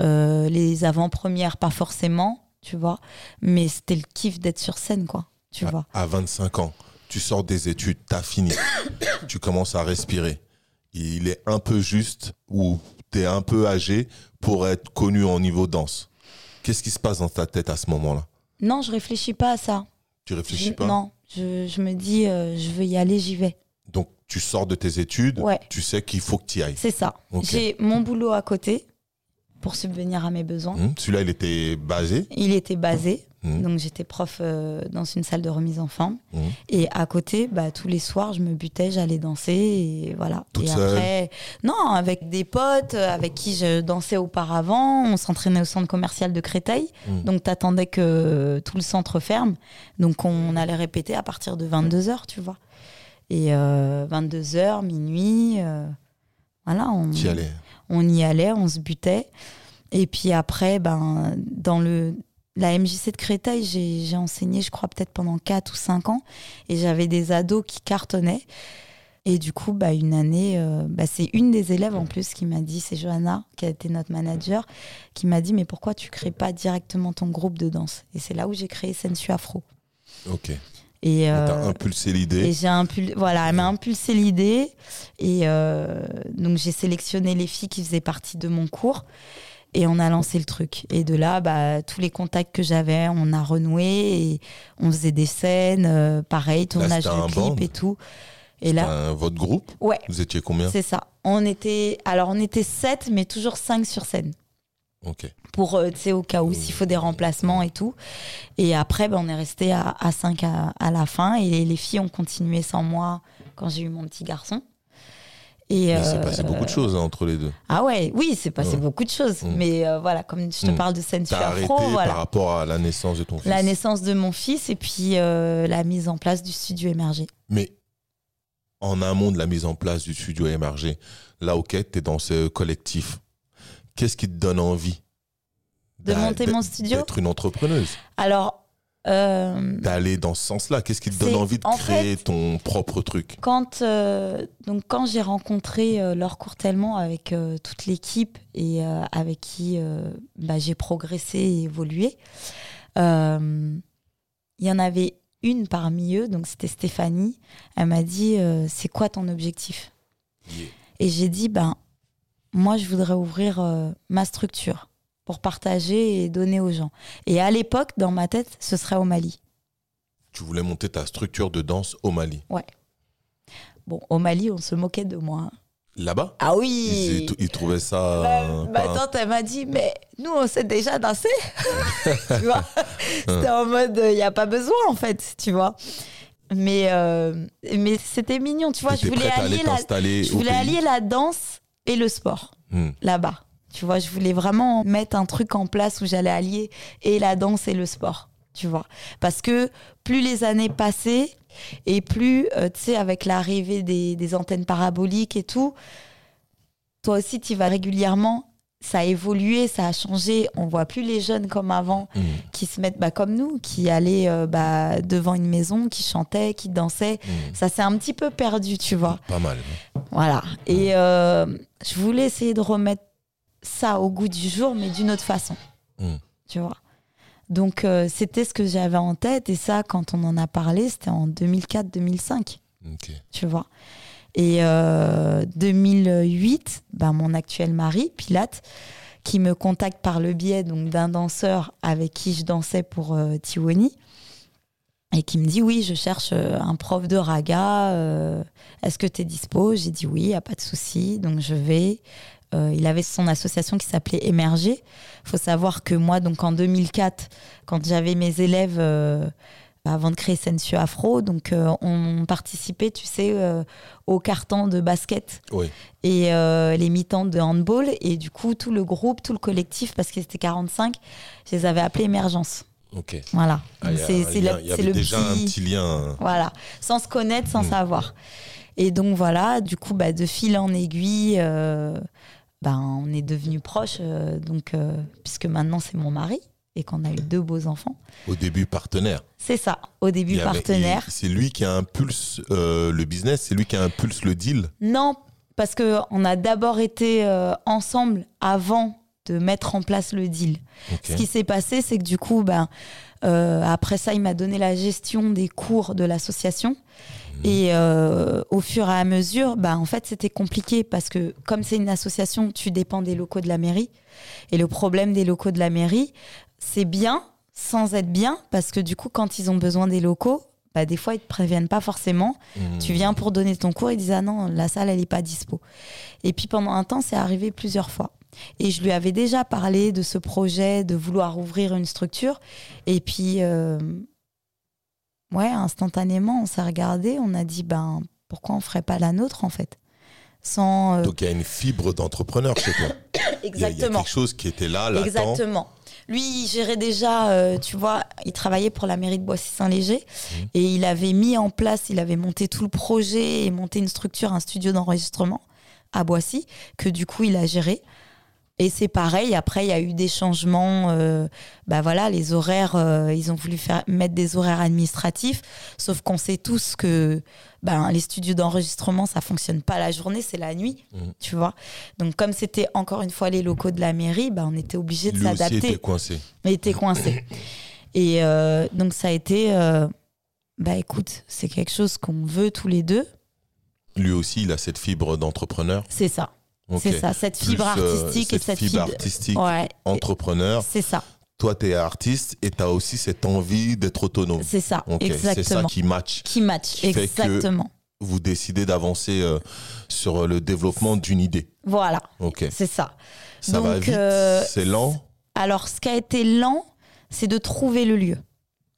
Euh, les avant-premières, pas forcément, tu vois. Mais c'était le kiff d'être sur scène, quoi. Tu à, vois. à 25 ans, tu sors des études, t'as fini, tu commences à respirer. Il est un peu juste ou t'es un peu âgé pour être connu en niveau danse. Qu'est-ce qui se passe dans ta tête à ce moment-là? Non, je réfléchis pas à ça. Tu réfléchis Je- pas non, je, je me dis, euh, je veux y aller, j'y vais. Donc tu sors de tes études, Ouais. tu sais qu'il faut que tu y ailles. C'est ça. J'ai mon boulot à côté pour subvenir à mes besoins. Hum, Celui-là, il était basé. Il était basé. Hum, Donc j'étais prof euh, dans une salle de remise en forme. hum. Et à côté, bah, tous les soirs, je me butais, j'allais danser et voilà. Toute et seule après, non, avec des potes euh, avec qui je dansais auparavant. On s'entraînait au centre commercial de Créteil. Mm. Donc t'attendais que tout le centre ferme. Donc on allait répéter à partir de 22h, tu vois. Et 22h, minuit, euh, voilà, on, y allais. on y allait, on se butait. Et puis après, ben, dans le, la MJC de Créteil, j'ai j'ai enseigné, je crois, peut-être pendant 4 ou 5 ans. Et j'avais des ados qui cartonnaient. Et du coup, bah, une année, euh, bah, c'est une des élèves en plus qui m'a dit, c'est Johanna, qui a été notre manager, qui m'a dit, mais pourquoi tu crées pas directement ton groupe de danse? Et c'est là où j'ai créé Sensu Afro. Ok. Et, T'as euh, impulsé et l'idée. j'ai impul... voilà, elle m'a impulsé l'idée. Et euh, donc, j'ai sélectionné les filles qui faisaient partie de mon cours. Et on a lancé le truc. Et de là, bah, tous les contacts que j'avais, on a renoué et on faisait des scènes, euh, pareil, tournage de clips et tout. Et là, un- votre groupe ouais, Vous étiez combien c'est ça. On était, alors on était sept, mais toujours cinq sur scène. Ok. Pour, euh, tu sais, au cas où, s'il faut des remplacements et tout. Et après, ben, on est resté à, à 5 à, à la fin. Et les, les filles ont continué sans moi quand j'ai eu mon petit garçon. Et, Mais c'est euh, passé beaucoup de choses hein, entre les deux. Ah ouais, oui, c'est passé Ouais. beaucoup de choses. Mm. Mais euh, voilà, comme je te Mm. parle de scène sur afro, voilà. par rapport à la naissance de ton fils. La naissance de mon fils et puis euh, la mise en place du studio émergé. Mais en amont de la mise en place du studio émergé, là, ok, tu es dans ce collectif. Qu'est-ce qui te donne envie De monter mon studio? D'être une entrepreneuse, Alors, euh, d'aller dans ce sens-là. Qu'est-ce qui te donne envie de en créer ton propre truc quand, euh, donc quand j'ai rencontré euh, Laure Courtellement avec euh, toute l'équipe et avec qui bah, j'ai progressé et évolué, il y en avait une parmi eux, donc c'était Stéphanie. Elle m'a dit C'est quoi ton objectif? Et j'ai dit, ben, moi, je voudrais ouvrir ma structure pour partager et donner aux gens. Et à l'époque, dans ma tête, ce serait au Mali. Tu voulais monter ta structure de danse au Mali. Bon, au Mali, on se moquait de moi. hein. Là-bas? Ah oui ils trouvaient ça. Ma, euh, ma pas- tante, elle m'a dit, mais nous, on sait déjà danser. tu vois? C'était en mode, il n'y a pas besoin, en fait, tu vois? Mais, euh, mais c'était mignon, tu vois. Je voulais, allier la, je voulais allier la danse et le sport. Hmm. là-bas. Tu vois, je voulais vraiment mettre un truc en place où j'allais allier et la danse et le sport. Tu vois, parce que plus les années passaient et plus, euh, tu sais, avec l'arrivée des, des antennes paraboliques et tout, toi aussi, tu vas régulièrement. Ça a évolué, ça a changé. On voit plus les jeunes comme avant Hmm. qui se mettent bah, comme nous, qui allaient euh, bah, devant une maison, qui chantaient, qui dansaient. Hmm. Ça s'est un petit peu perdu, tu vois. Pas mal. Voilà. Et euh, je voulais essayer de remettre ça au goût du jour, mais d'une autre façon. Mm. Tu vois. Donc, euh, c'était ce que j'avais en tête. Et ça, quand on en a parlé, c'était en 2004-2005. Ok. Tu vois. Et euh, 2008, ben, mon actuel mari, Pilate, qui me contacte par le biais donc d'un danseur avec qui je dansais pour euh, Tiwani, et qui me dit oui, je cherche euh, un prof de raga. euh, Est-ce que tu es dispo? J'ai dit oui, y a pas de souci. Donc je vais. Euh, il avait son association qui s'appelait Émerger. faut savoir que moi, donc en 2004, quand j'avais mes élèves euh, avant de créer Sensio Afro, donc euh, on participait, tu sais, au carton de basket Oui. et les mi-temps de handball. Et du coup, tout le groupe, tout le collectif, parce que c'était 45, je les avais appelés Émergence. Ok. Voilà. Ah, il c'est il le déjà un petit lien. voilà, sans se connaître, sans Mm. savoir. Et donc voilà, du coup, bah, de fil en aiguille, euh, ben, on est devenus proches, euh, donc, euh, puisque maintenant c'est mon mari et qu'on a eu deux beaux enfants. Au début, partenaire. C'est ça, au début Il partenaire. C'est lui qui impulse euh, le business, c'est lui qui impulse le deal. Non, parce que on a d'abord été euh, ensemble avant de mettre en place le deal. Ce qui s'est passé, c'est que du coup, ben, après ça, il m'a donné la gestion des cours de l'association. Et euh, au fur et à mesure, ben, en fait, c'était compliqué parce que comme c'est une association, tu dépends des locaux de la mairie. Et le problème des locaux de la mairie, c'est bien sans être bien parce que du coup, quand ils ont besoin des locaux, bah, des fois, ils te préviennent pas forcément. Hmm. Tu viens pour donner ton cours, ils disent ah non, la salle elle est pas dispo. Et puis pendant un temps, c'est arrivé plusieurs fois. Et je lui avais déjà parlé de ce projet de vouloir ouvrir une structure. Et puis, euh, ouais, instantanément, on s'est regardé, on a dit ben pourquoi on ferait pas la nôtre en fait, sans euh, Donc il y a une fibre d'entrepreneur chez toi. Il y a- Il y, a exactement. quelque chose qui était là, latent. Exactement. Lui, il gérait déjà, euh, tu vois, il travaillait pour la mairie de Boissy-Saint-Léger Mhm. et il avait mis en place, il avait monté tout le projet et monté une structure, un studio d'enregistrement à Boissy, que du coup, il a géré. Et c'est pareil, après, il y a eu des changements. euh, bah voilà, les horaires, euh, ils ont voulu faire, mettre des horaires administratifs, sauf qu'on sait tous que ben, les studios d'enregistrement, ça fonctionne pas la journée, c'est la nuit, Mhm. tu vois. Donc, comme c'était encore une fois les locaux de la mairie, ben, on était obligé de s'adapter. était coincé. Il était coincé. Et euh, donc, ça a été, bah écoute, c'est quelque chose qu'on veut tous les deux, Lui aussi, il a cette fibre d'entrepreneur. c'est ça. C'est ça, cette fibre euh, artistique et cette fibre fibre. artistique, Ouais, entrepreneur. c'est ça, Toi, tu es artiste et tu as aussi cette envie d'être autonome. c'est ça, Ok, C'est ça exactement. qui match. Qui match, qui fait que- exactement. Vous décidez d'avancer euh, sur le développement d'une idée. Voilà, Ok. c'est ça. Ça va Donc, vite, euh, c'est lent. Alors, ce qui a été lent, c'est de trouver le lieu.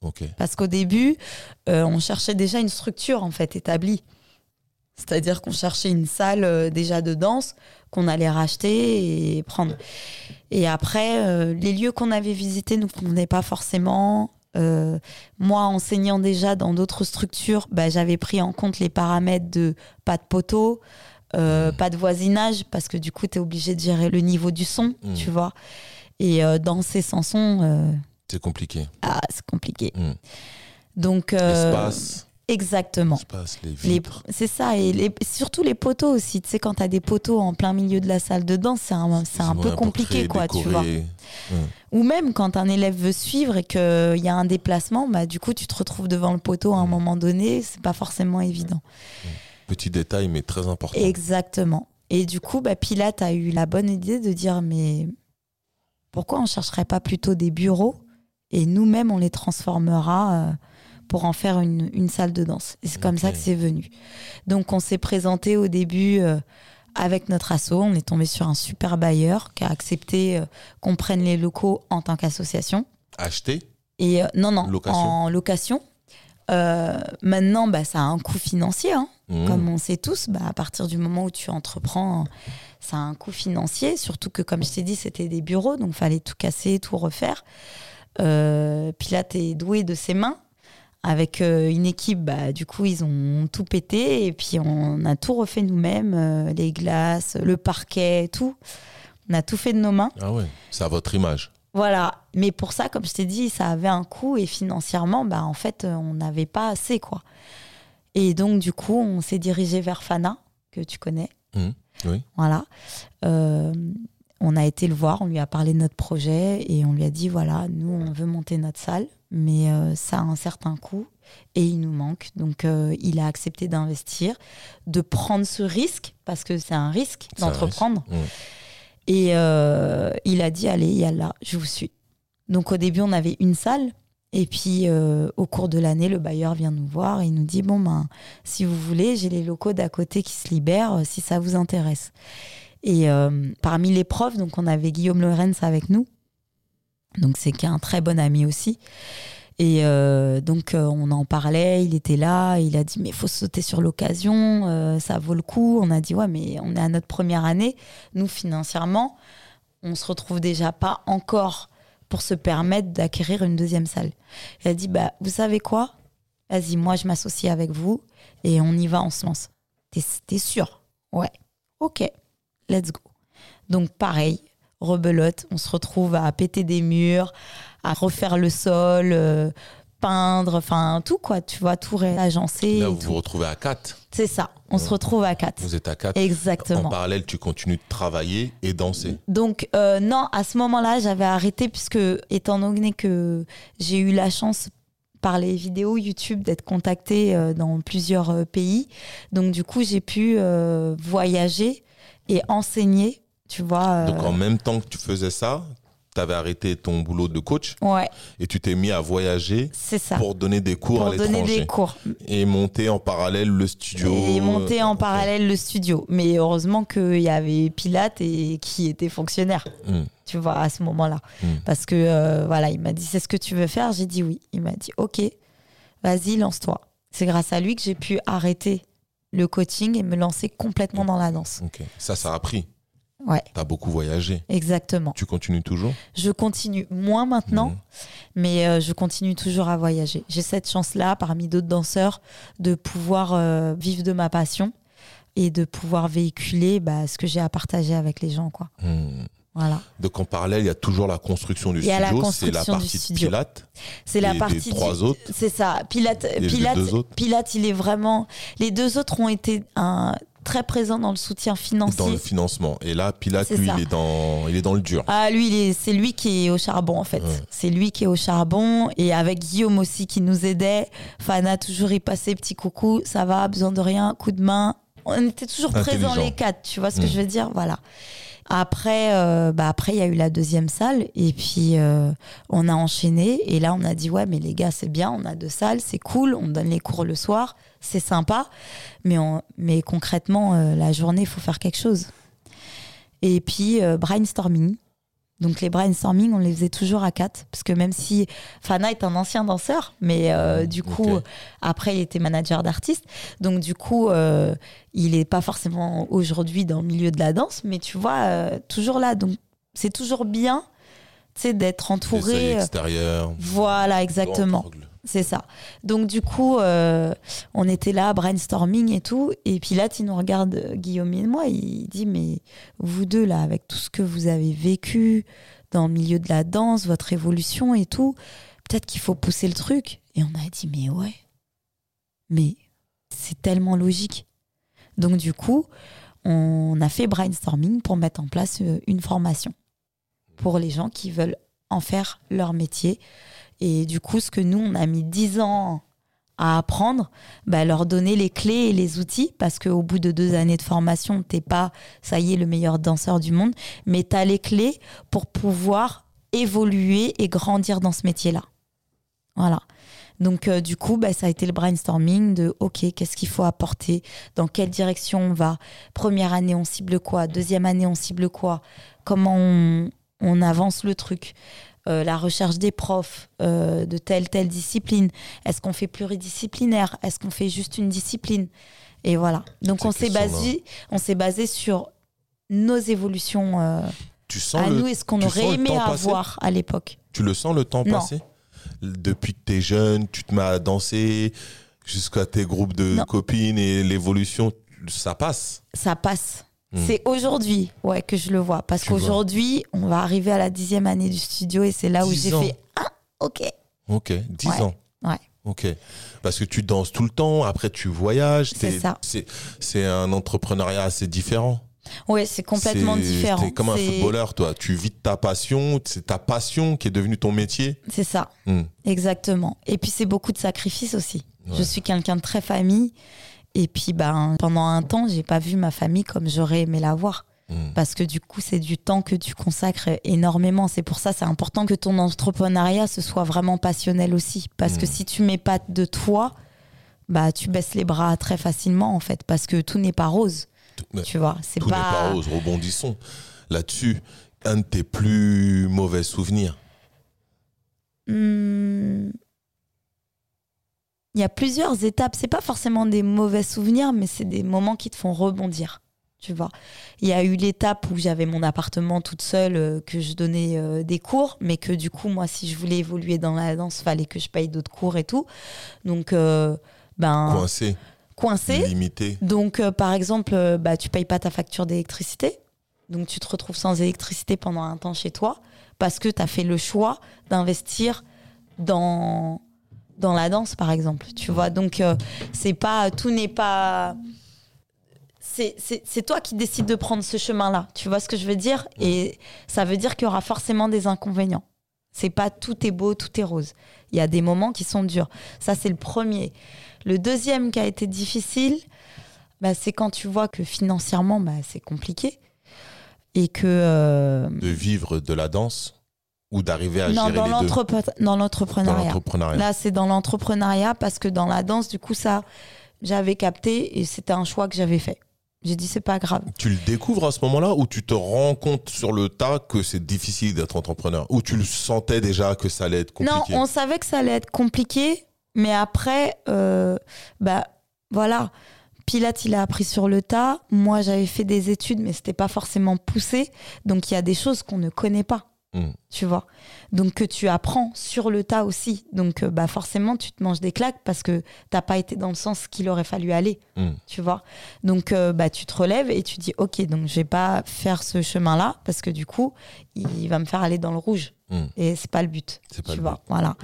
Ok. Parce qu'au début, euh, on cherchait déjà une structure en fait établie. C'est-à-dire qu'on cherchait une salle euh, déjà de danse qu'on allait racheter et prendre. Et après, euh, les lieux qu'on avait visités nous convenaient pas forcément. Euh, moi, enseignant déjà dans d'autres structures, bah, j'avais pris en compte les paramètres de pas de poteau, euh, pas de voisinage, parce que du coup, tu es obligé de gérer le niveau du son, Mm. tu vois. Et danser sans son, C'est compliqué. ah, c'est compliqué. Mm. Donc, exactement. C'est ça, et les- surtout les poteaux aussi. Tu sais, quand t'as des poteaux en plein milieu de la salle de danse, c'est un, c'est un peu compliqué, quoi, tu vois. décorer. Ou même quand un élève veut suivre et qu'il y a un déplacement, bah, du coup, tu te retrouves devant le poteau à un moment donné, c'est pas forcément évident. Petit détail, mais très important. Exactement. Et du coup, bah, Pilate a eu la bonne idée de dire mais pourquoi on chercherait pas plutôt des bureaux et nous-mêmes on les transformera euh, pour en faire une, une salle de danse. Et c'est comme ça que c'est venu. Donc on s'est présenté au début euh, avec notre asso, on est tombé sur un super bailleur qui a accepté euh, qu'on prenne les locaux en tant qu'association. Acheter Et euh, non, non, Location. en location. Maintenant, bah, ça a un coût financier. hein. Mmh. Comme on sait tous, bah, à partir du moment où tu entreprends, ça a un coût financier. Surtout que, comme je t'ai dit, c'était des bureaux, donc fallait tout casser, tout refaire. Euh, Pilate est doué de ses mains. Avec euh, une équipe, bah, du coup, ils ont tout pété et puis on a tout refait nous-mêmes, euh, les glaces, le parquet, tout. On a tout fait de nos mains. Ah ouais, c'est à votre image. Voilà. Mais pour ça, comme je t'ai dit, ça avait un coût et financièrement, bah, en fait, euh, on n'avait pas assez, quoi. Et donc, du coup, on s'est dirigé vers Fana, que tu connais. Mmh. Oui. Voilà. Euh, on a été le voir, on lui a parlé de notre projet et on lui a dit voilà, nous, on veut monter notre salle, mais euh, ça a un certain coût et il nous manque. Donc, euh, il a accepté d'investir, de prendre ce risque, parce que c'est un risque d'entreprendre. Et euh, il a dit allez, yallah, je vous suis. Donc, au début, on avait une salle. Et puis, au cours de l'année, le bailleur vient nous voir et il nous dit Bon, ben, si vous voulez, j'ai les locaux d'à côté qui se libèrent, si ça vous intéresse. Et euh, parmi les profs, donc, on avait Guillaume Lorenz avec nous. Donc, c'est un très bon ami aussi. Et euh, donc, euh, on en parlait, il était là, il a dit Mais faut sauter sur l'occasion, ça vaut le coup. On a dit Ouais, mais on est à notre première année. Nous, financièrement, on se retrouve déjà pas encore pour se permettre d'acquérir une deuxième salle. Il a dit bah vous savez quoi? Vas-y, moi je m'associe avec vous et on y va, on se lance. T'es sûr? Ouais. Ok. Let's go. Donc pareil, rebelote, on se retrouve à péter des murs, à refaire le sol, euh, peindre, enfin tout quoi, tu vois, tout réagencer. Là, vous tout. vous retrouvez à 4. C'est ça, on se retrouve à quatre. Vous êtes à 4. En Exactement. parallèle, tu continues de travailler et danser. Donc euh, non, à ce moment-là, j'avais arrêté puisque étant donné que j'ai eu la chance par les vidéos YouTube d'être contactée euh, dans plusieurs pays, donc du coup j'ai pu voyager et enseigner, tu vois. euh, Donc en même temps que tu faisais ça, tu avais arrêté ton boulot de coach ouais, et tu t'es mis à voyager c'est ça. pour donner des cours Pour à donner l'étranger. des cours Et monter en parallèle le studio. et monter en parallèle le studio. Mais heureusement qu'il y avait Pilate et qui était fonctionnaire. Hmm. tu vois, à ce moment-là. Mm. Parce que, euh, voilà, il m'a dit, c'est ce que tu veux faire? J'ai dit oui. Il m'a dit, ok, vas-y, lance-toi. C'est grâce à lui que j'ai pu arrêter le coaching et me lancer complètement dans la danse. Ok. Ça, ça a pris. Ouais, Tu as beaucoup voyagé. exactement. Tu continues toujours Je continue moins maintenant, Mhm. mais euh, je continue toujours à voyager. J'ai cette chance-là, parmi d'autres danseurs, de pouvoir euh, vivre de ma passion et de pouvoir véhiculer bah, ce que j'ai à partager avec les gens. Quoi. Hmm. Voilà. Donc en parallèle, il y a toujours la construction du studio. C'est la partie de. Pilate. C'est la partie les trois du- autres C'est ça. Pilate, les Pilate, Pilate, il est vraiment. Les deux autres ont été un, très présents dans le soutien financier. dans le financement. Et là, Pilate, lui, ça. il est, dans, il est dans le dur. Ah, lui, c'est lui qui est au charbon, en fait. Ouais. C'est lui qui est au charbon. Et avec Guillaume aussi qui nous aidait. Fana, toujours y passait, petit coucou, ça va, besoin de rien, coup de main, on était toujours présents les quatre, tu vois ce que Mm. je veux dire? Voilà. Après, euh, bah après, il y a eu la deuxième salle et puis euh, on a enchaîné et là on a dit ouais mais les gars c'est bien, on a deux salles, c'est cool, on donne les cours le soir, c'est sympa, mais on, mais concrètement euh, la journée il faut faire quelque chose. Et puis euh, brainstorming. Donc les brainstorming on les faisait toujours à quatre parce que même si Fana est un ancien danseur, mais euh, du coup après il était manager d'artiste, donc du coup euh, il est pas forcément aujourd'hui dans le milieu de la danse, mais tu vois, euh, toujours là. Donc, c'est toujours bien, tu sais, d'être entouré. œils extérieurs. Voilà, exactement. C'est ça. Donc, du coup, euh, on était là, brainstorming et tout. Et puis là, tu nous regardes, euh, Guillaume et moi, il dit Mais vous deux, là, avec tout ce que vous avez vécu dans le milieu de la danse, votre évolution et tout, peut-être qu'il faut pousser le truc. Et on a dit Mais ouais. Mais c'est tellement logique. Donc, du coup, on a fait brainstorming pour mettre en place euh, une formation pour les gens qui veulent en faire leur métier. Et du coup, ce que nous, on a mis 10 ans à apprendre, bah, leur donner les clés et les outils, parce qu'au bout de deux années de formation, t'es pas, ça y est, le meilleur danseur du monde, mais tu as les clés pour pouvoir évoluer et grandir dans ce métier-là. Voilà. Donc, euh, du coup, bah, ça a été le brainstorming de OK, qu'est-ce qu'il faut apporter? Dans quelle direction on va? Première année, on cible quoi? Deuxième année, on cible quoi? Comment on, on avance le truc? Euh, La recherche des profs euh, de telle, telle discipline. Est-ce qu'on fait pluridisciplinaire? Est-ce qu'on fait juste une discipline? Et voilà. Donc, on s'est basé, on s'est basé sur nos évolutions euh, Tu sens à le, nous et ce qu'on tu aurait aimé avoir à l'époque. tu le sens le temps Non. passer? Depuis que t'es jeune, tu te mets à danser jusqu'à tes groupes de Non. copines et l'évolution, ça passe? Ça passe. Hmm. C'est aujourd'hui ouais, que je le vois. Parce qu'aujourd'hui, on va arriver à la dixième année du studio et c'est là où 10 j'ai fait Ah, ok. Ok, 10 Ouais. ans. Ouais. Ok. Parce que tu danses tout le temps, après tu voyages. C'est ça. C'est c'est un entrepreneuriat assez différent. Ouais, c'est complètement C'est- différent. T'es comme un C'est- footballeur, toi. Tu vis de ta passion, c'est ta passion qui est devenue ton métier. C'est ça, Hmm. exactement. Et puis c'est beaucoup de sacrifices aussi. Ouais. Je suis quelqu'un de très famille. Et puis ben, pendant un temps, j'ai pas vu ma famille comme j'aurais aimé la voir. Hmm. Parce que du coup, c'est du temps que tu consacres énormément. C'est pour ça, c'est important que ton entrepreneuriat, ce soit vraiment passionnel aussi. Parce que Mm. si tu mets pas de toi, bah, tu baisses les bras très facilement, en fait. Parce que tout n'est pas rose. Tout- Tu vois, c'est Tout pas. n'est pas rose, rebondissons là-dessus. Un de tes plus mauvais souvenirs? Hmm. Il y a plusieurs étapes. C'est pas forcément des mauvais souvenirs, mais c'est des moments qui te font rebondir. Tu vois. Il y a eu l'étape où j'avais mon appartement toute seule, euh, que je donnais euh, des cours, mais que du coup, moi, si je voulais évoluer dans la danse, fallait que je paye d'autres cours et tout. Donc, euh, ben, Coincé, coincé. limité. Donc, euh, par exemple, bah, tu payes pas ta facture d'électricité. Donc, tu te retrouves sans électricité pendant un temps chez toi parce que tu as fait le choix d'investir dans, dans la danse, par exemple. Tu vois, donc, euh, c'est pas, tout n'est pas. C'est- toi qui décides de prendre ce chemin-là. Tu vois ce que je veux dire? Et ça veut dire qu'il y aura forcément des inconvénients. C'est pas tout est beau, tout est rose. Il y a des moments qui sont durs. Ça, c'est le premier. Le deuxième qui a été difficile, bah, c'est quand tu vois que financièrement, bah, c'est compliqué. Et que. euh, De vivre de la danse ou d'arriver à non, gérer dans les deux dans l'entrepreneuriat. Là, c'est dans l'entrepreneuriat parce que dans la danse, du coup, ça, j'avais capté et c'était un choix que j'avais fait. J'ai dit, c'est pas grave. Tu le découvres à ce moment-là ou tu te rends compte sur le tas que c'est difficile d'être entrepreneur Ou tu le sentais déjà que ça allait être compliqué? Non, on savait que ça allait être compliqué, mais après, euh, bah voilà. Pilate, il a appris sur le tas. Moi, j'avais fait des études, mais c'était pas forcément poussé. Donc, il y a des choses qu'on ne connaît pas. Mm. Tu vois. Donc, que tu apprends sur le tas aussi. Donc, euh, bah forcément, tu te manges des claques parce que t'as pas été dans le sens qu'il aurait fallu aller. Mm. Tu vois. Donc, euh, bah, tu te relèves et tu dis, OK, donc je vais pas faire ce chemin-là parce que du coup, il va me faire aller dans le rouge. Mm. Et c'est pas le but tu vois, but. voilà.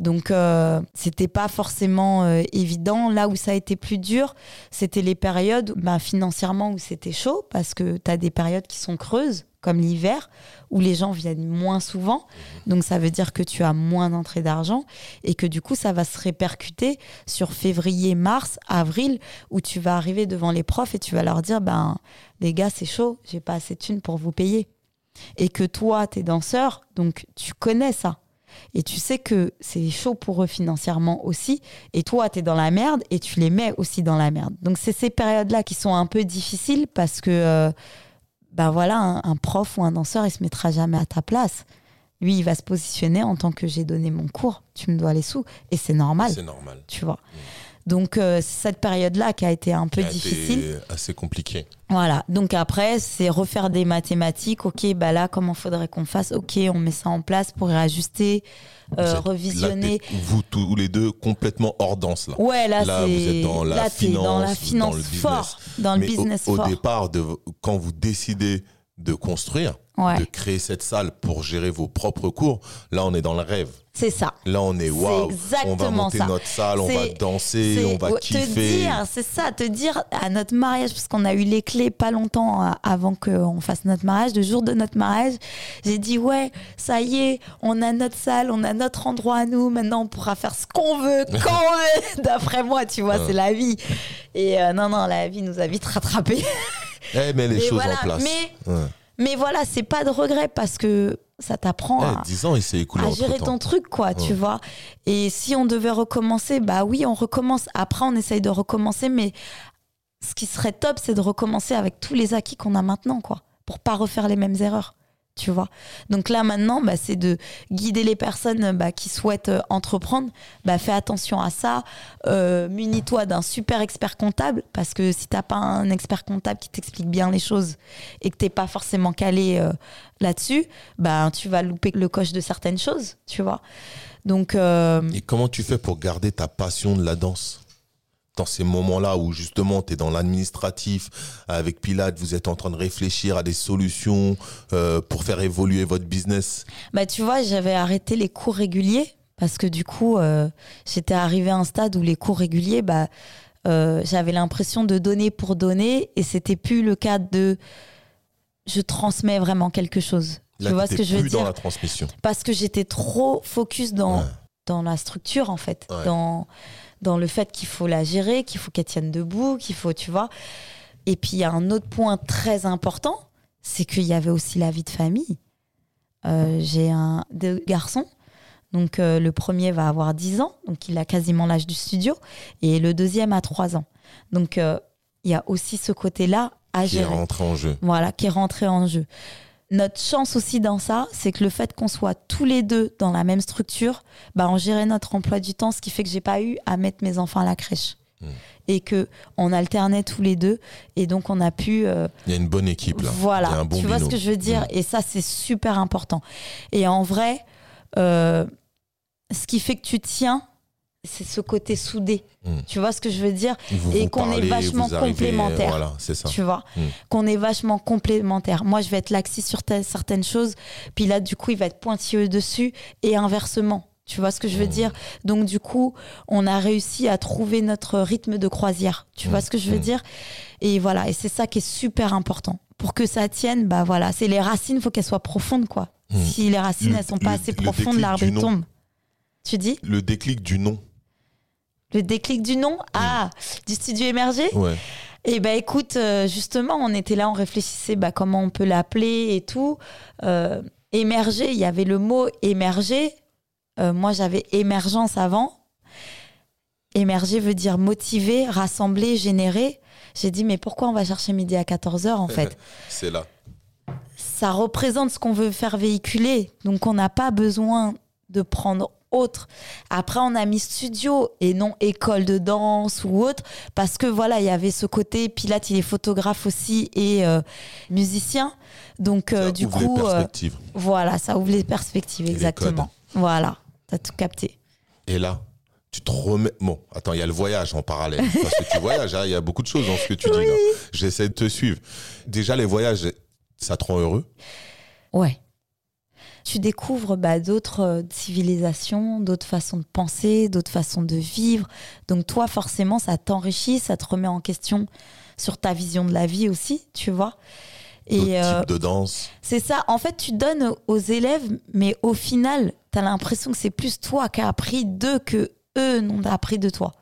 Donc, euh, c'était pas forcément euh, évident. Là où ça a été plus dur, c'était les périodes bah, financièrement où c'était chaud, parce que tu as des périodes qui sont creuses, comme l'hiver, où les gens viennent moins souvent. Donc, ça veut dire que tu as moins d'entrée d'argent et que du coup, ça va se répercuter sur février, mars, avril, où tu vas arriver devant les profs et tu vas leur dire ben, les gars, c'est chaud, j'ai pas assez de thunes pour vous payer. Et que toi, tu es danseur, donc tu connais ça. Et tu sais que c'est chaud pour eux financièrement aussi. Et toi, tu es dans la merde et tu les mets aussi dans la merde. Donc, c'est ces périodes-là qui sont un peu difficiles parce que, euh, ben voilà, un, un prof ou un danseur, il se mettra jamais à ta place. Lui, il va se positionner en tant que j'ai donné mon cours, tu me dois les sous. Et c'est normal, C'est normal. tu vois. Donc, euh, c'est cette période-là qui a été un peu a été difficile. assez compliqué. Voilà, donc après, c'est refaire des mathématiques. Ok, bah là, comment faudrait qu'on fasse? Ok, on met ça en place pour réajuster, euh, Vous revisionner. là, vous tous les deux complètement hors danse là. Ouais, là, Là, c'est vous êtes dans la là, t'es dans la finance, finance dans le business. fort, dans le Mais au- business au, fort. départ, de, quand vous décidez de construire, Ouais, de créer cette salle pour gérer vos propres cours, là on est dans le rêve. c'est ça. Là on est waouh, on va monter ça. notre salle, on va danser, on va ouais, kiffer. Te dire, c'est ça, te dire à notre mariage, parce qu'on a eu les clés pas longtemps euh, avant qu'on fasse notre mariage, le jour de notre mariage, j'ai dit ouais, ça y est, on a notre salle, on a notre endroit à nous, maintenant on pourra faire ce qu'on veut, quand on veut, d'après moi, tu vois, c'est la vie. Et euh, non, non, la vie nous a vite rattrapés. Eh, mets les Mais choses voilà, en place. mais- Ouais. Mais voilà, c'est pas de regret parce que ça t'apprend à, Eh, 10 ans, il s'est écoulé à gérer ton truc, quoi, tu vois. Et si on devait recommencer, bah oui, on recommence. Après, on essaye de recommencer, mais ce qui serait top, c'est de recommencer avec tous les acquis qu'on a maintenant, quoi, pour pas refaire les mêmes erreurs. Tu vois. Donc là maintenant, bah, c'est de guider les personnes bah, qui souhaitent euh, entreprendre. Bah, fais attention à ça. Euh, Munis-toi d'un super expert comptable parce que si t'as pas un expert comptable qui t'explique bien les choses et que t'es pas forcément calé euh, là-dessus, bah, tu vas louper le coche de certaines choses. Tu vois. Donc Et comment tu fais pour garder ta passion de la danse? Dans ces moments-là où justement tu es dans l'administratif, avec Pilate, vous êtes en train de réfléchir à des solutions euh, pour faire évoluer votre business? Bah, tu vois, j'avais arrêté les cours réguliers parce que du coup, euh, j'étais arrivée à un stade où les cours réguliers, bah, euh, j'avais l'impression de donner pour donner et c'était plus le cas de je transmets vraiment quelque chose. Là, tu vois ce que je veux dans dire? la transmission. Parce que j'étais trop focus dans, Ouais. dans la structure, en fait, Ouais. dans, dans le fait qu'il faut la gérer, qu'il faut qu'elle tienne debout, qu'il faut, tu vois. Et puis, il y a un autre point très important, c'est qu'il y avait aussi la vie de famille. Euh, J'ai un, deux garçons. Donc, euh, le premier va avoir 10 ans, donc il a quasiment l'âge du studio, et le deuxième a 3 ans. Donc, euh, il y a aussi ce côté-là à Qui est gérer rentré en jeu. voilà, qui est rentré en jeu. Notre chance aussi dans ça, c'est que le fait qu'on soit tous les deux dans la même structure, bah on gérait notre emploi du temps, ce qui fait que j'ai pas eu à mettre mes enfants à la crèche. Mm. Et que on alternait tous les deux, et donc on a pu euh, Il y a une bonne équipe là. Voilà, un bon tu vois ce que je veux dire Mm. Et ça, c'est super important. Et en vrai, euh, ce qui fait que tu tiens, c'est ce côté soudé. Mm. Tu vois ce que je veux dire Vous et qu'on est vachement complémentaires. Voilà, c'est ça. Tu vois Mm. Qu'on est vachement complémentaires. Moi, je vais être laxiste sur certaines choses, puis là, du coup, il va être pointilleux dessus, et inversement. Tu vois ce que je veux Mm. dire Donc, du coup, on a réussi à trouver notre rythme de croisière. Tu vois ce que je veux dire Et voilà, et c'est ça qui est super important. Pour que ça tienne, bah voilà, c'est les racines, il faut qu'elles soient profondes, quoi. Si les racines, Le- elles sont pas le- assez profondes, l'arbre tombe. Tu dis Le déclic du nom. Le déclic du nom Ah, du studio émergé Ouais. Eh ben écoute, euh, justement, on était là, on réfléchissait bah, comment on peut l'appeler et tout. Euh, émerger, il y avait le mot émerger. Euh, moi, j'avais émergence avant. Émerger veut dire motiver, rassembler, générer. J'ai dit, mais pourquoi on va chercher midi à 14h en fait? C'est là. Ça représente ce qu'on veut faire véhiculer. Donc, on n'a pas besoin de prendre autre. Après, on a mis studio et non école de danse ou autre, parce que voilà, il y avait ce côté. Pilate, il est photographe aussi et euh, musicien. Donc, euh, Ça du ouvre les coup, euh, perspectives. voilà, ça ouvre les perspectives, exactement. Voilà, t'as tout capté. Et là, tu te remets. Bon, attends, il y a le voyage en parallèle. Parce que tu voyages, hein, il y a beaucoup de choses dans ce que tu dis là. J'essaie de te suivre. Déjà, les voyages, ça te rend heureux? Ouais. Tu découvres bah, d'autres euh, civilisations, d'autres façons de penser, d'autres façons de vivre. Donc toi, forcément, ça t'enrichit, ça te remet en question sur ta vision de la vie aussi, tu vois. Et euh, de danse. c'est ça. En fait, tu donnes aux élèves, mais au final, tu as l'impression que c'est plus toi qui as appris d'eux que eux n'ont appris de toi.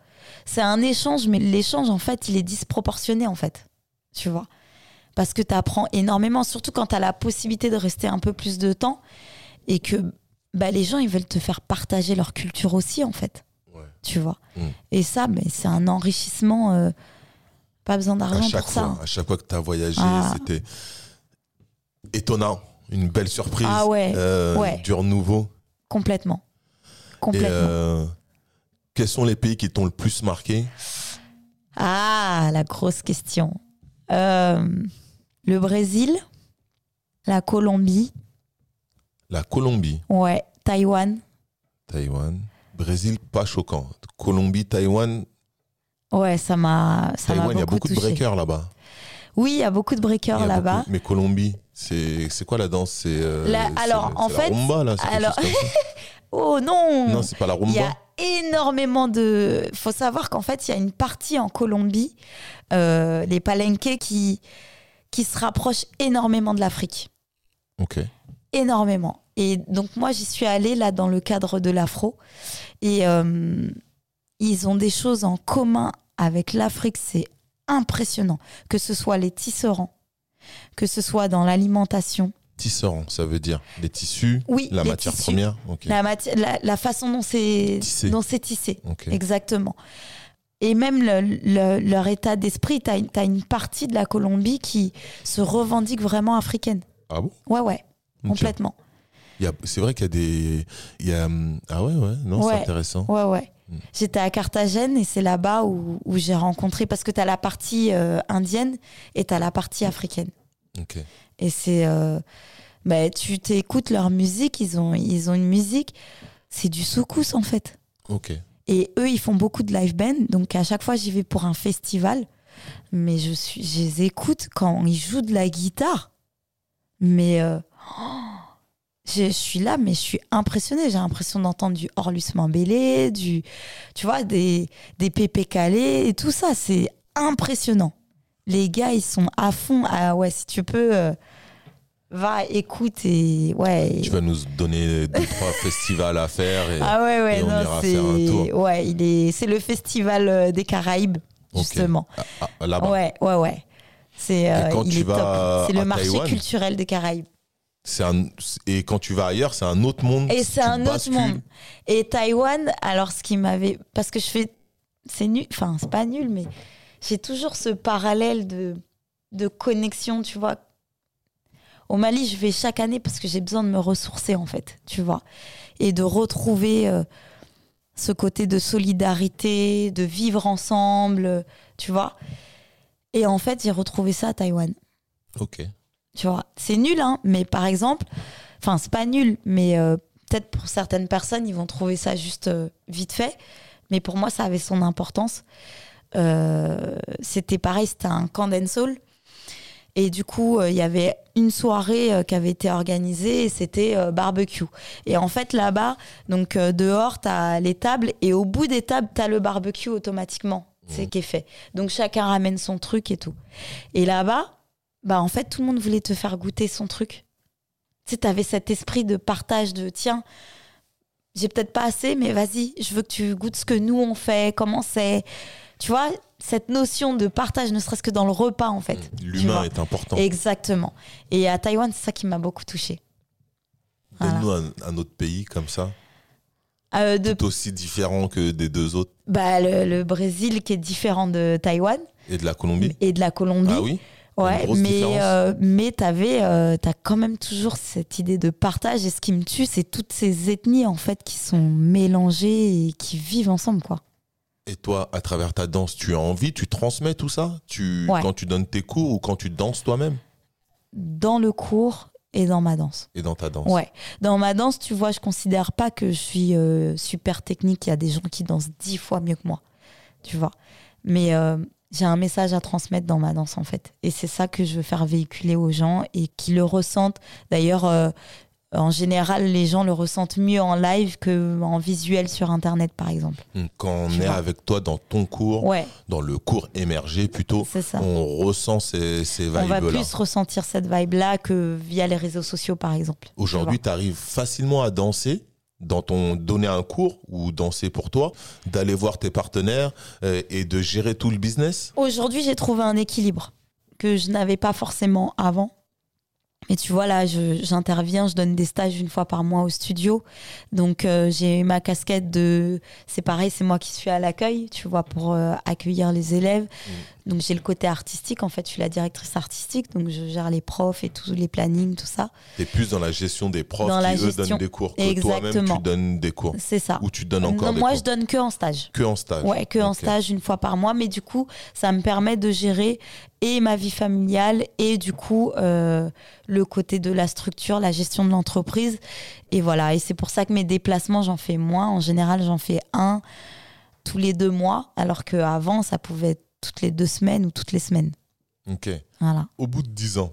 C'est un échange, mais l'échange, en fait, il est disproportionné, en fait. Tu vois? Parce que tu apprends énormément, surtout quand tu as la possibilité de rester un peu plus de temps et que bah, les gens, ils veulent te faire partager leur culture aussi, en fait. Ouais. Tu vois Mm. Et ça, mais c'est un enrichissement. euh, pas besoin d'argent pour ça. à chaque fois que tu as voyagé, Ah. c'était étonnant. Une belle surprise. Ah ouais, euh, ouais. Du renouveau. Complètement. Et Complètement. euh, quels sont les pays qui t'ont le plus marqué? Ah, la grosse question. Euh, le Brésil, la Colombie, La Colombie, ouais, Taïwan. Taïwan. Brésil, pas choquant. Colombie, Taïwan. Ouais, ça m'a Taïwan, il y a beaucoup de breakers là-bas. Oui, il y a beaucoup de Il breakers là-bas. Mais Colombie, c'est quoi la danse? C'est euh, La- alors, en la fait, rumba là. alors- Oh non, Non, c'est pas la Il y rumba. a énormément de. faut savoir qu'en fait, il y a une partie en Colombie, euh, les palenques, qui, qui se rapprochent énormément de l'Afrique. Ok. énormément. Et donc moi, j'y suis allée là dans le cadre de l'afro. Et euh, ils ont des choses en commun avec l'Afrique, c'est impressionnant. Que ce soit les tisserands, que ce soit dans l'alimentation. Tisserand, ça veut dire les tissus, Oui, la les matière tissus. première. Ok. La, mati- la, la façon dont c'est Tissé. dont tissé. Ok. Exactement. Et même le- le- leur état d'esprit, tu as, une partie de la Colombie qui se revendique vraiment africaine. Ah bon? Ouais, ouais, Ok. complètement. C'est vrai qu'il y a des. il Y a, hum, ah ouais, ouais, non, Ouais. c'est intéressant. Ouais, ouais. Mm. J'étais à Carthagène et c'est là-bas où, où j'ai rencontré, parce que tu as la partie euh, indienne et tu as la partie africaine. Ok. Et c'est. euh, bah, tu t'écoutes leur musique, ils ont, ils ont une musique, c'est du soukous en fait. Ok. Et eux, ils font beaucoup de live band, donc à chaque fois j'y vais pour un festival, mais je, suis, je les écoute quand ils jouent de la guitare. Mais. euh, je, suis là, mais je suis impressionnée. J'ai l'impression d'entendre du Orlus Mambélé, du, tu vois, des, des pépé calés et tout ça. C'est impressionnant. Les gars, ils sont à fond. Ah ouais, si tu peux, euh, va, écoute et ouais. Tu vas nous donner deux, trois festivals à faire. Et... Ah ouais, ouais, et on non, ira c'est faire un tour. ouais, il est, c'est le festival euh, des Caraïbes justement. Ah, ah, là-bas. Ouais, ouais, ouais. C'est euh, quand il tu est top. C'est le marché Taïwan culturel des Caraïbes. C'est un... Et quand tu vas ailleurs, c'est un autre monde. Et c'est un autre monde. Et Taïwan, alors ce qui m'avait. Parce que je fais. C'est nul. Enfin, c'est pas nul, mais j'ai toujours ce parallèle de, de connexion, tu vois. Au Mali, je vais chaque année parce que j'ai besoin de me ressourcer, en fait, tu vois. Et de retrouver euh, ce côté de solidarité, de vivre ensemble, tu vois. Et en fait, j'ai retrouvé ça à Taïwan. Ok. Tu vois, c'est nul, hein, mais par exemple, enfin, c'est pas nul, mais euh, peut-être pour certaines personnes, ils vont trouver ça juste euh, vite fait. Mais pour moi, ça avait son importance. Euh, c'était pareil, c'était un camp dancehall. Et du coup, euh, il y avait une soirée euh, qui avait été organisée et c'était euh, barbecue. Et en fait, là-bas, donc euh, dehors, tu as les tables et au bout des tables, tu as le barbecue automatiquement. C'est qui est fait. Donc chacun ramène son truc et tout. Et là-bas, bah en fait, tout le monde voulait te faire goûter son truc. Tu sais, t'avais cet esprit de partage de tiens, j'ai peut-être pas assez, mais vas-y, je veux que tu goûtes ce que nous on fait, comment c'est. Tu vois, cette notion de partage, ne serait-ce que dans le repas en fait. Tu L'humain est important. Exactement. Et à Taïwan, c'est ça qui m'a beaucoup touchée. Donne-nous un, un autre pays comme ça, Euh, de, tout aussi différent que des deux autres bah, le, le Brésil qui est différent de Taïwan et de la Colombie. et de la Colombie. Ah oui Ouais, mais, euh, mais t'avais, euh, t'as quand même toujours cette idée de partage. Et ce qui me tue, c'est toutes ces ethnies en fait qui sont mélangées et qui vivent ensemble, quoi. Et toi, à travers ta danse, tu as envie, tu transmets tout ça? Tu, Ouais. Quand tu donnes tes cours ou quand tu danses toi-même? Dans le cours et dans ma danse. et dans ta danse Ouais. Dans ma danse, tu vois, je considère pas que je suis euh, super technique. Il y a des gens qui dansent dix fois mieux que moi, tu vois. Mais euh, j'ai un message à transmettre dans ma danse, en fait. Et c'est ça que je veux faire véhiculer aux gens et qui le ressentent. D'ailleurs, euh, en général, les gens le ressentent mieux en live qu'en visuel sur Internet, par exemple. Hmm, Quand on Tu est vois. avec toi dans ton cours, Ouais, dans le cours émergé plutôt, on ressent ces, ces On va vibes-là. plus ressentir cette vibe-là que via les réseaux sociaux, par exemple. Aujourd'hui, tu arrives facilement à danser dans ton donner un cours ou danser pour toi, d'aller voir tes partenaires euh, et de gérer tout le business? Aujourd'hui, j'ai trouvé un équilibre que je n'avais pas forcément avant. Mais tu vois, là, j'interviens, je, donne des stages une fois par mois au studio. Donc, euh, j'ai ma casquette de. C'est pareil, c'est moi qui suis à l'accueil, tu vois, pour euh, accueillir les élèves. Donc, j'ai le côté artistique. En fait, je suis la directrice artistique. Donc, je gère les profs et tous les plannings, tout ça. Tu es plus dans la gestion des profs Dans qui, la eux, gestion. donnent des cours. Que toi-même, tu donnes des cours. C'est ça. Ou tu donnes encore Non, des moi, cours. je donne que en stage. Que en stage. Ouais, que en stage une fois par mois. Mais du coup, ça me permet de gérer et ma vie familiale et du coup euh, le côté de la structure, la gestion de l'entreprise. Et voilà. Et c'est pour ça que mes déplacements, j'en fais moins. En général, j'en fais un tous les deux mois, alors qu'avant, ça pouvait être toutes les deux semaines ou toutes les semaines. Ok. Voilà. Au bout de 10 ans,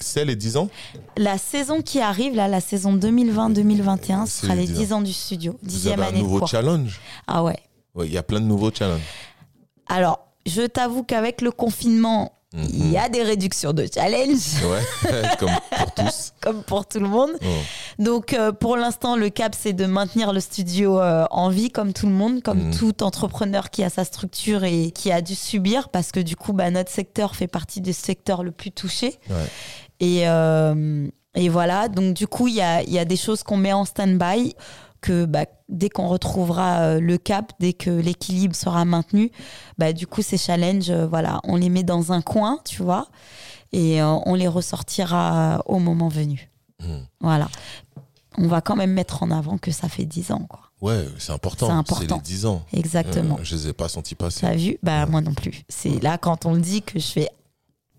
c'est les 10 ans? La saison qui arrive, là, la saison 2020-2021, ce sera les les 10 ans. 10 ans du studio. Vous avez un année de nouveau challenge? Ah ouais. Ouais, Il y a plein de nouveaux challenges. Alors, je t'avoue qu'avec le confinement, il y a des réductions de challenge, Ouais, comme pour tous. comme pour tout le monde. Oh. Donc, euh, pour l'instant, le cap, c'est de maintenir le studio euh, en vie, comme tout le monde, comme Mhm. tout entrepreneur qui a sa structure et qui a dû subir, parce que du coup, bah, notre secteur fait partie des secteurs le plus. Ouais. Et, euh, et voilà, donc du coup, il y a, il y a des choses qu'on met en stand-by, que bah, dès qu'on retrouvera euh, le cap, dès que l'équilibre sera maintenu, bah, du coup, ces challenges, euh, voilà, on les met dans un coin, tu vois, et euh, on les ressortira au moment venu. Mhm. Voilà. On va quand même mettre en avant que ça fait 10 ans, quoi. Ouais, c'est important. C'est important. les 10 ans. Exactement. Euh, je les ai pas sentis passer. T'as vu? Bah, moi non plus. C'est là quand on le dit que je fais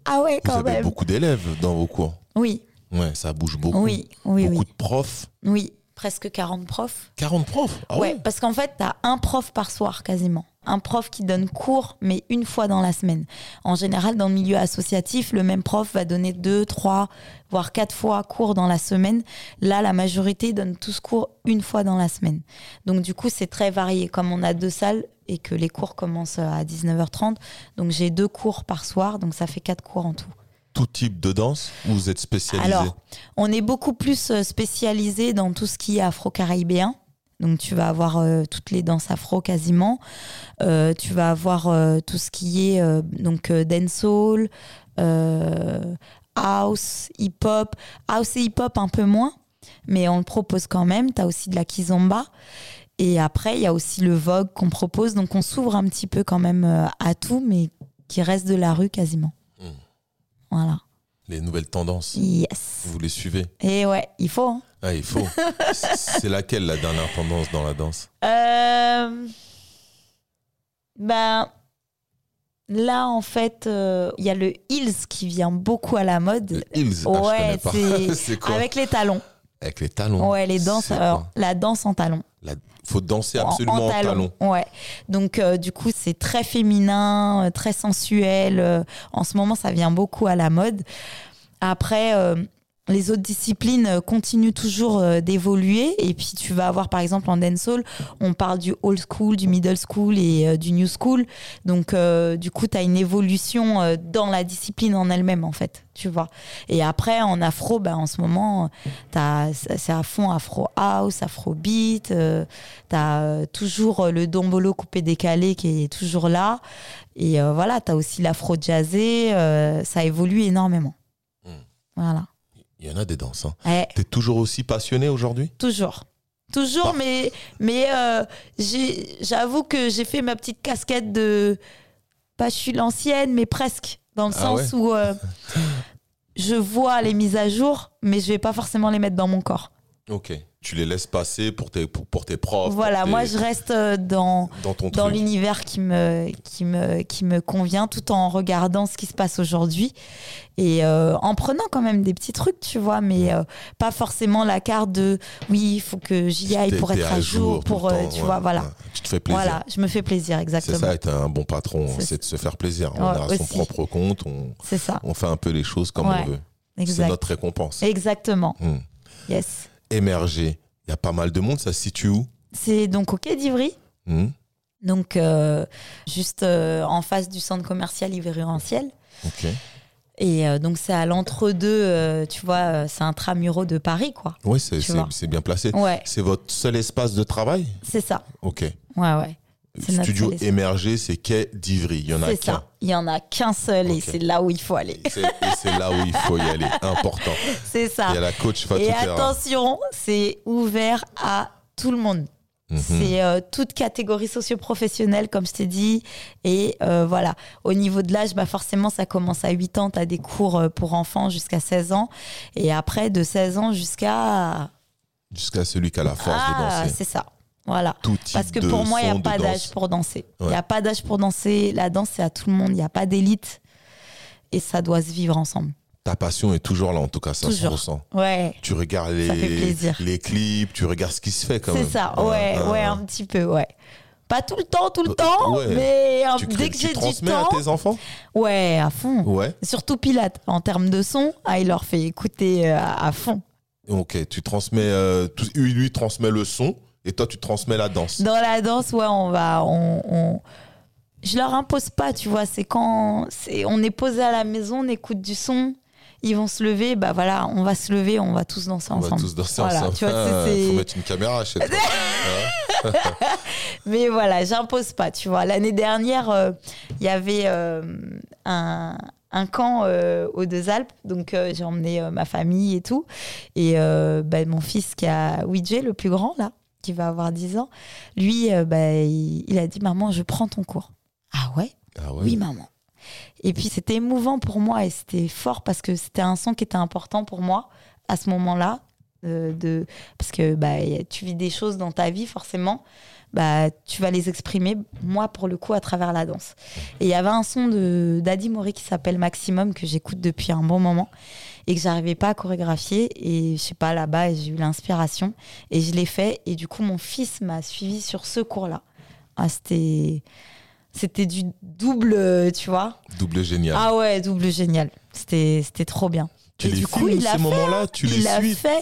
Ah ouais, Vous quand avez même. beaucoup d'élèves dans vos cours. Oui, Ouais, ça bouge beaucoup. oui, oui, beaucoup oui. de profs. Oui, presque 40 profs. 40 profs? Ah ouais, ouais, parce qu'en fait, t'as un prof par soir quasiment. Un prof qui donne cours, mais une fois dans la semaine. En général, dans le milieu associatif, le même prof va donner deux, trois, voire quatre fois cours dans la semaine. Là, la majorité donne tous cours une fois dans la semaine. Donc, du coup, c'est très varié. Comme on a deux salles et que les cours commencent à 19h30, donc j'ai deux cours par soir, donc ça fait quatre cours en tout. Tout type de danse ou vous êtes spécialisé Alors, on est beaucoup plus euh, spécialisé dans tout ce qui est afro-caribéen. Donc, tu vas avoir euh, toutes les danses afro quasiment. Euh, tu vas avoir tout ce qui est donc dancehall, house, hip-hop. House et hip-hop un peu moins, mais on le propose quand même. Tu as aussi de la kizomba. Et après, il y a aussi le vogue qu'on propose. Donc, on s'ouvre un petit peu quand même à tout, mais qui reste de la rue quasiment. Voilà. Les nouvelles tendances, Yes. vous les suivez? Et ouais, il faut. hein. Ah, il faut. C'est- laquelle la dernière tendance dans la danse? Euh, Ben, là, en fait, euh, il y a le heels qui vient beaucoup à la mode. Le heels? Ah, je pas. quoi? avec les talons. Avec les talons. Ouais, les danses. Alors, la danse en talons. La- faut danser En- absolument en, talons. Ouais. Donc, euh, du coup, c'est très féminin, euh, très sensuel. euh, en ce moment, ça vient beaucoup à la mode. Après, les autres disciplines euh, continuent toujours euh, d'évoluer. Et puis, tu vas avoir, par exemple, en dancehall, on parle du old school, du middle school et euh, du new school. Donc, euh, du coup, tu as une évolution euh, dans la discipline en elle-même, en fait. Tu vois. Et après, en afro, ben, en ce moment, t'as- c'est à fond afro house, afro beat. T'as euh, toujours le dombolo coupé décalé qui est toujours là. Et voilà, t'as aussi l'afro jazzé. ça évolue énormément. Mm. Voilà. Il y en a des danses. Hein. T'es toujours aussi passionné aujourd'hui? Toujours. Toujours, mais, mais euh, j'avoue que j'ai fait ma petite casquette de. Pas je suis l'ancienne, mais presque. Dans le Ah sens où euh, je vois les mises à jour, mais je vais pas forcément les mettre dans mon corps. Ok. Tu les laisses passer pour tes, pour, pour tes profs. voilà, tes- moi je reste euh, dans, dans l'univers qui me, qui, me, qui me convient tout en regardant ce qui se passe aujourd'hui et euh, en prenant quand même des petits trucs, tu vois, mais euh, pas forcément la carte de oui, il faut que j'y aille pour être à jour, pour, temps, tu ouais, vois, voilà. ouais. Tu te fais plaisir. Voilà, je me fais plaisir, C'est exactement. ça, être un bon patron, C'est c'est de se faire plaisir. on Ouais, a son propre compte, on, C'est ça. on fait un peu les choses comme on veut. C'est notre récompense. Exactement. Hmm. Yes. Émerger. Il y a pas mal de monde, ça se situe où? C'est donc au Quai d'Ivry. Hmm. Donc, euh, juste euh, en face du centre commercial Ivry-Ranciel. Ok. Et euh, donc, c'est à l'entre-deux, tu vois, c'est un tramuro de Paris, quoi. Oui, c'est bien placé. Ouais, C'est votre seul espace de travail? C'est ça. Ok. Ouais, ouais. Studio émergé, c'est quai d'Ivry. Il y en a qu'un. Il y en a qu'un seul et c'est là où il faut aller. C'est- Et c'est là où il faut y aller. Important. C'est ça. Il y a la coach Et attention, c'est ouvert à tout le monde. Mhm. C'est euh, toute catégorie socio-professionnelle, comme je t'ai dit. Et euh, voilà, au niveau de l'âge, bah forcément, ça commence à 8 ans. Tu as des cours euh, pour enfants jusqu'à 16 ans. Et après, de 16 ans jusqu'à... Jusqu'à celui qui a la force de Ah, danser. c'est ça. Voilà. Tout type Parce que de pour moi, il n'y a pas d'âge pour danser. Il n'y a pas d'âge pour danser. La danse, c'est à tout le monde. Il n'y a pas d'élite. Et ça doit se vivre ensemble. Ta passion est toujours là, en tout cas, ça se Toujours. ressent. Ouais. Tu regardes les, les clips, tu regardes ce qui se fait quand même. C'est ça, ouais, ah, ouais, ah. un petit peu, ouais. Pas tout le temps, tout le Euh, temps, ouais. mais un- Tu, dès que tu j'ai du transmets temps, à tes enfants ouais, à fond. Ouais. Surtout Pilate, en termes de son, ah, il leur fait écouter euh, à, à fond. Ok, tu transmets. euh, tout- lui, lui transmet le son et toi, tu transmets la danse. Dans la danse, ouais, on va, on, on- je leur impose pas, tu vois. C'est quand, c'est, on est posé à la maison, on écoute du son, ils vont se lever, bah voilà, on va se lever, on va tous danser On va ensemble. tous danser Voilà, ensemble. tu vois, Ah, faut mettre une caméra chez toi. Mais voilà, j'impose pas, tu vois. L'année dernière, euh, il y avait euh, un, un camp euh, aux Deux Alpes, donc j'ai emmené ma famille et tout. Et bah, mon fils qui a Ouija, le plus grand, là, qui va avoir 10 ans, lui, euh, bah, il, il a dit Maman, je prends ton cours. Ah ouais? Ah ouais. Oui, maman. Et puis c'était émouvant pour moi et c'était fort parce que c'était un son qui était important pour moi à ce moment-là. euh, de, parce que bah, tu vis des choses dans ta vie, forcément. Bah, tu vas les exprimer, moi, pour le coup, à travers la danse. Et il y avait un son de d'Adi Mori qui s'appelle Maximum, que j'écoute depuis un bon moment et que j'arrivais pas à chorégraphier. Et je sais pas, là-bas, j'ai eu l'inspiration et je l'ai fait. Et du coup, mon fils m'a suivi sur ce cours-là. Ah, c'était. C'était du double, tu vois. Double génial. Ah ouais, double génial. C'était c'était trop bien. tu et les du coup, il a ces fait, moments-là Tu il les a suis fait.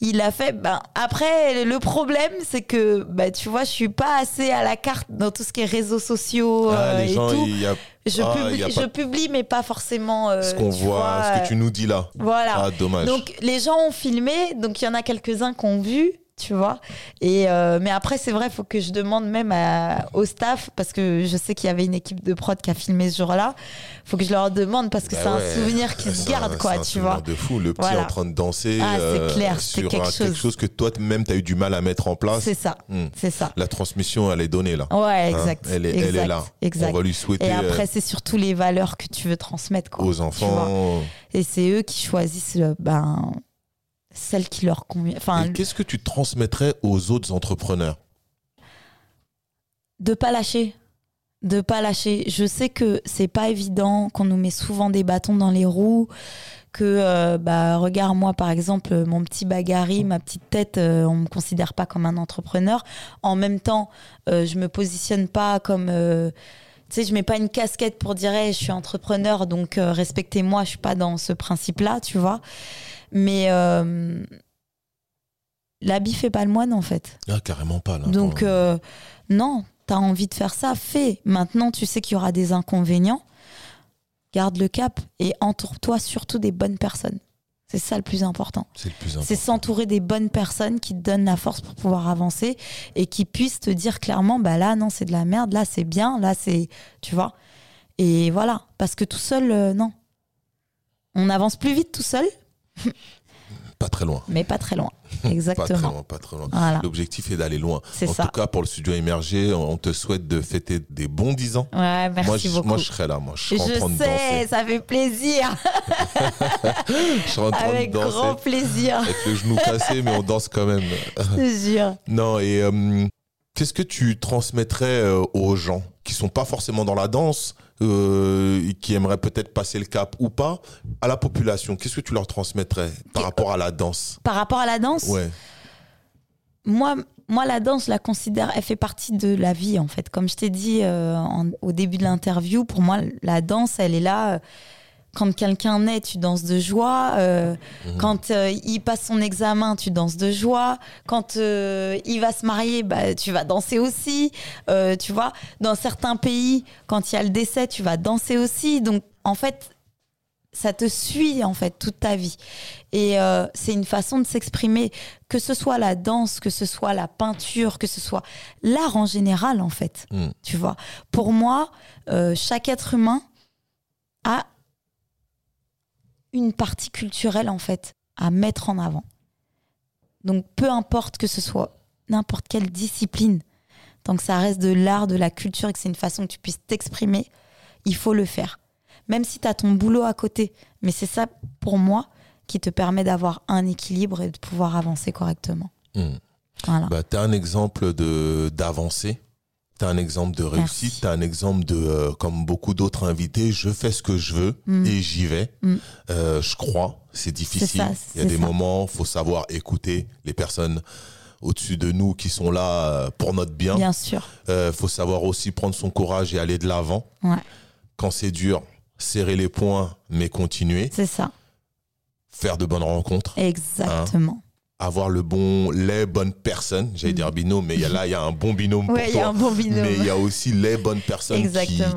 Il a fait. Ben, après, le problème, c'est que, bah, tu vois, je suis pas assez à la carte dans tout ce qui est réseaux sociaux Ah, euh, les et gens, tout. y a Je, ah, publie, je publie, mais pas forcément. euh, ce qu'on voit, vois, ce que tu nous dis là. Voilà. Ah, dommage. Donc les gens ont filmé, donc il y en a quelques-uns qui ont vu, tu vois. Et euh, mais après c'est vrai, il faut que je demande même à- au staff parce que je sais qu'il y avait une équipe de prod qui a filmé ce jour-là. Faut que je leur demande parce que Bah c'est ouais. un souvenir qui se C'est un- garde quoi, un tu vois. de fou, le petit Voilà. en train de danser Ah, c'est euh, clair, c'est sur quelque un- quelque chose. que toi-même, tu as eu du mal à mettre en place. C'est ça, Hmm. c'est ça. La transmission, elle est donnée là. Ouais, Hein, exact. elle, est, elle est là. Exact. On va lui souhaiter Et euh, après, c'est surtout les valeurs que tu veux transmettre quoi, aux enfants. Et c'est eux qui choisissent euh, ben celle qui leur convient. Enfin, qu'est-ce que tu transmettrais aux autres entrepreneurs de pas lâcher. De pas lâcher. Je sais que c'est pas évident qu'on nous met souvent des bâtons dans les roues que euh, bah regarde moi par exemple mon petit bagari ma petite tête euh, on me considère pas comme un entrepreneur. En même temps euh, je me positionne pas comme euh, tu sais je mets pas une casquette pour dire Hey, je suis entrepreneur donc euh, respectez-moi je suis pas dans ce principe là tu vois mais euh, l'habit fait pas le moine en fait Ah, carrément pas là. donc, euh, non, t'as envie de faire ça, fais. Maintenant, tu sais qu'il y aura des inconvénients. Garde le cap et entoure-toi surtout des bonnes personnes. C'est ça le plus important. c'est le plus important. C'est s'entourer des bonnes personnes qui te donnent la force pour pouvoir avancer et qui puissent te dire clairement, bah là, non, c'est de la merde, là, c'est bien, là, c'est. Tu vois Et voilà. Parce que tout seul, euh, non. On avance plus vite tout seul, Pas très loin. mais pas très loin. Exactement. pas très loin. L'objectif est d'aller loin. C'est En ça. tout cas, pour le studio émergé, on te souhaite de fêter des bons 10 ans. Ouais, merci moi, je, beaucoup. moi, je serai là. Moi, je serai en train Je de sais, danser. ça fait plaisir. Je serai en train Avec de danser. grand plaisir, Avec le genou cassé, mais on danse quand même. je jure. Non, et euh, qu'est-ce que tu transmettrais euh, aux gens qui sont pas forcément dans la danse, euh, qui aimeraient peut-être passer le cap ou pas, à la population Qu'est-ce que tu leur transmettrais par rapport à la danse? Par rapport à la danse, Ouais, moi, moi, la danse, la considère, elle fait partie de la vie, en fait. Comme je t'ai dit euh, en- au début de l'interview, pour moi, la danse, elle est là. euh, quand quelqu'un naît, tu danses de joie. Euh, Mhm. Quand euh, il passe son examen, tu danses de joie. Quand euh, il va se marier, bah, tu vas danser aussi. Tu vois, dans certains pays, quand il y a le décès, tu vas danser aussi. Donc, en fait, ça te suit en fait toute ta vie. Et euh, c'est une façon de s'exprimer, que ce soit la danse, que ce soit la peinture, que ce soit l'art en général en fait. Mm. Tu vois, pour moi, euh, chaque être humain a une partie culturelle en fait à mettre en avant. Donc peu importe que ce soit n'importe quelle discipline, tant que ça reste de l'art, de la culture et que c'est une façon que tu puisses t'exprimer, il faut le faire. Même si tu as ton boulot à côté. Mais c'est ça, pour moi, qui te permet d'avoir un équilibre et de pouvoir avancer correctement. Mm. Voilà. Bah, tu as un exemple de d'avancée, tu as un exemple de réussite, tu as un exemple de, euh, comme beaucoup d'autres invités, je fais ce que je veux Mm. et j'y vais. Mm. Euh, je crois, c'est difficile. ça, Il y a des ça. moments, faut savoir écouter les personnes au-dessus de nous qui sont là euh, pour notre bien. Bien sûr. Euh, faut savoir aussi prendre son courage et aller de l'avant. Ouais, Quand c'est dur, serrer les poings, mais continuer. c'est ça. Faire de bonnes rencontres. Exactement. Avoir le bon, les bonnes personnes. J'allais dire binôme, mais y a là, il y a un bon binôme pour Ouais, il y a toi. un bon binôme. Mais il y a aussi les bonnes personnes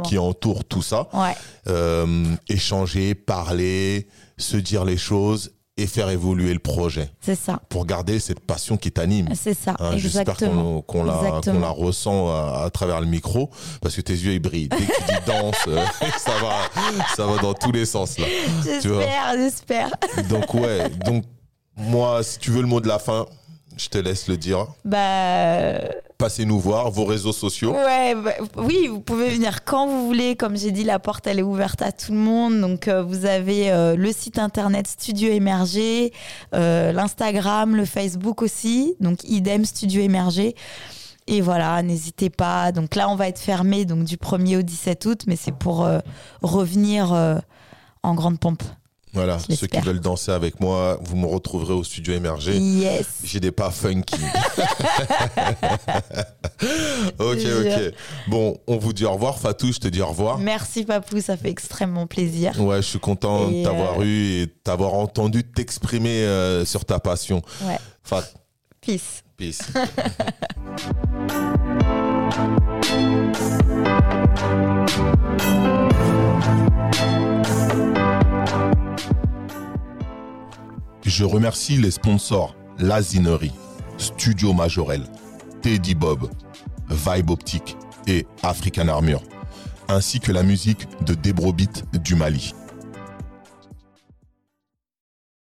qui, entourent tout ça. Ouais, Euh, échanger, parler, se dire les choses et faire évoluer le projet c'est ça. pour garder cette passion qui t'anime. C'est ça. Hein, J'espère qu'on la, ressent à, à travers le micro parce que tes yeux ils brillent. Dès que tu dis danse, euh, ça va, ça va dans tous les sens. J'espère, j'espère. Donc ouais, donc moi, si tu veux le mot de la fin, je te laisse le dire. Bah. Passez nous voir, vos réseaux sociaux. Ouais, bah, oui, vous pouvez venir quand vous voulez. Comme j'ai dit, la porte, elle est ouverte à tout le monde. Donc, euh, vous avez euh, le site internet Studio Émergé, euh, l'Instagram, le Facebook aussi. Donc, idem Studio Émergé. Et voilà, n'hésitez pas. Donc là, on va être fermé donc du 1er au 17 août, mais c'est pour revenir en grande pompe. Voilà, ceux qui veulent danser avec moi, vous me retrouverez au studio émergé. Yes. J'ai des pas funky. ok, ok. Bon, on vous dit au revoir. Fatou, je te dis au revoir. Merci, Papou, ça fait extrêmement plaisir. Ouais, je suis content Et, de t'avoir euh, eu et de t'avoir entendu t'exprimer euh, sur ta passion. Ouais. Fat, Peace. peace. Je remercie les sponsors Lazinerie, Studio Majorel, Teddy Bob, Vibe Optique et African Armure, ainsi que la musique de Debrobit du Mali.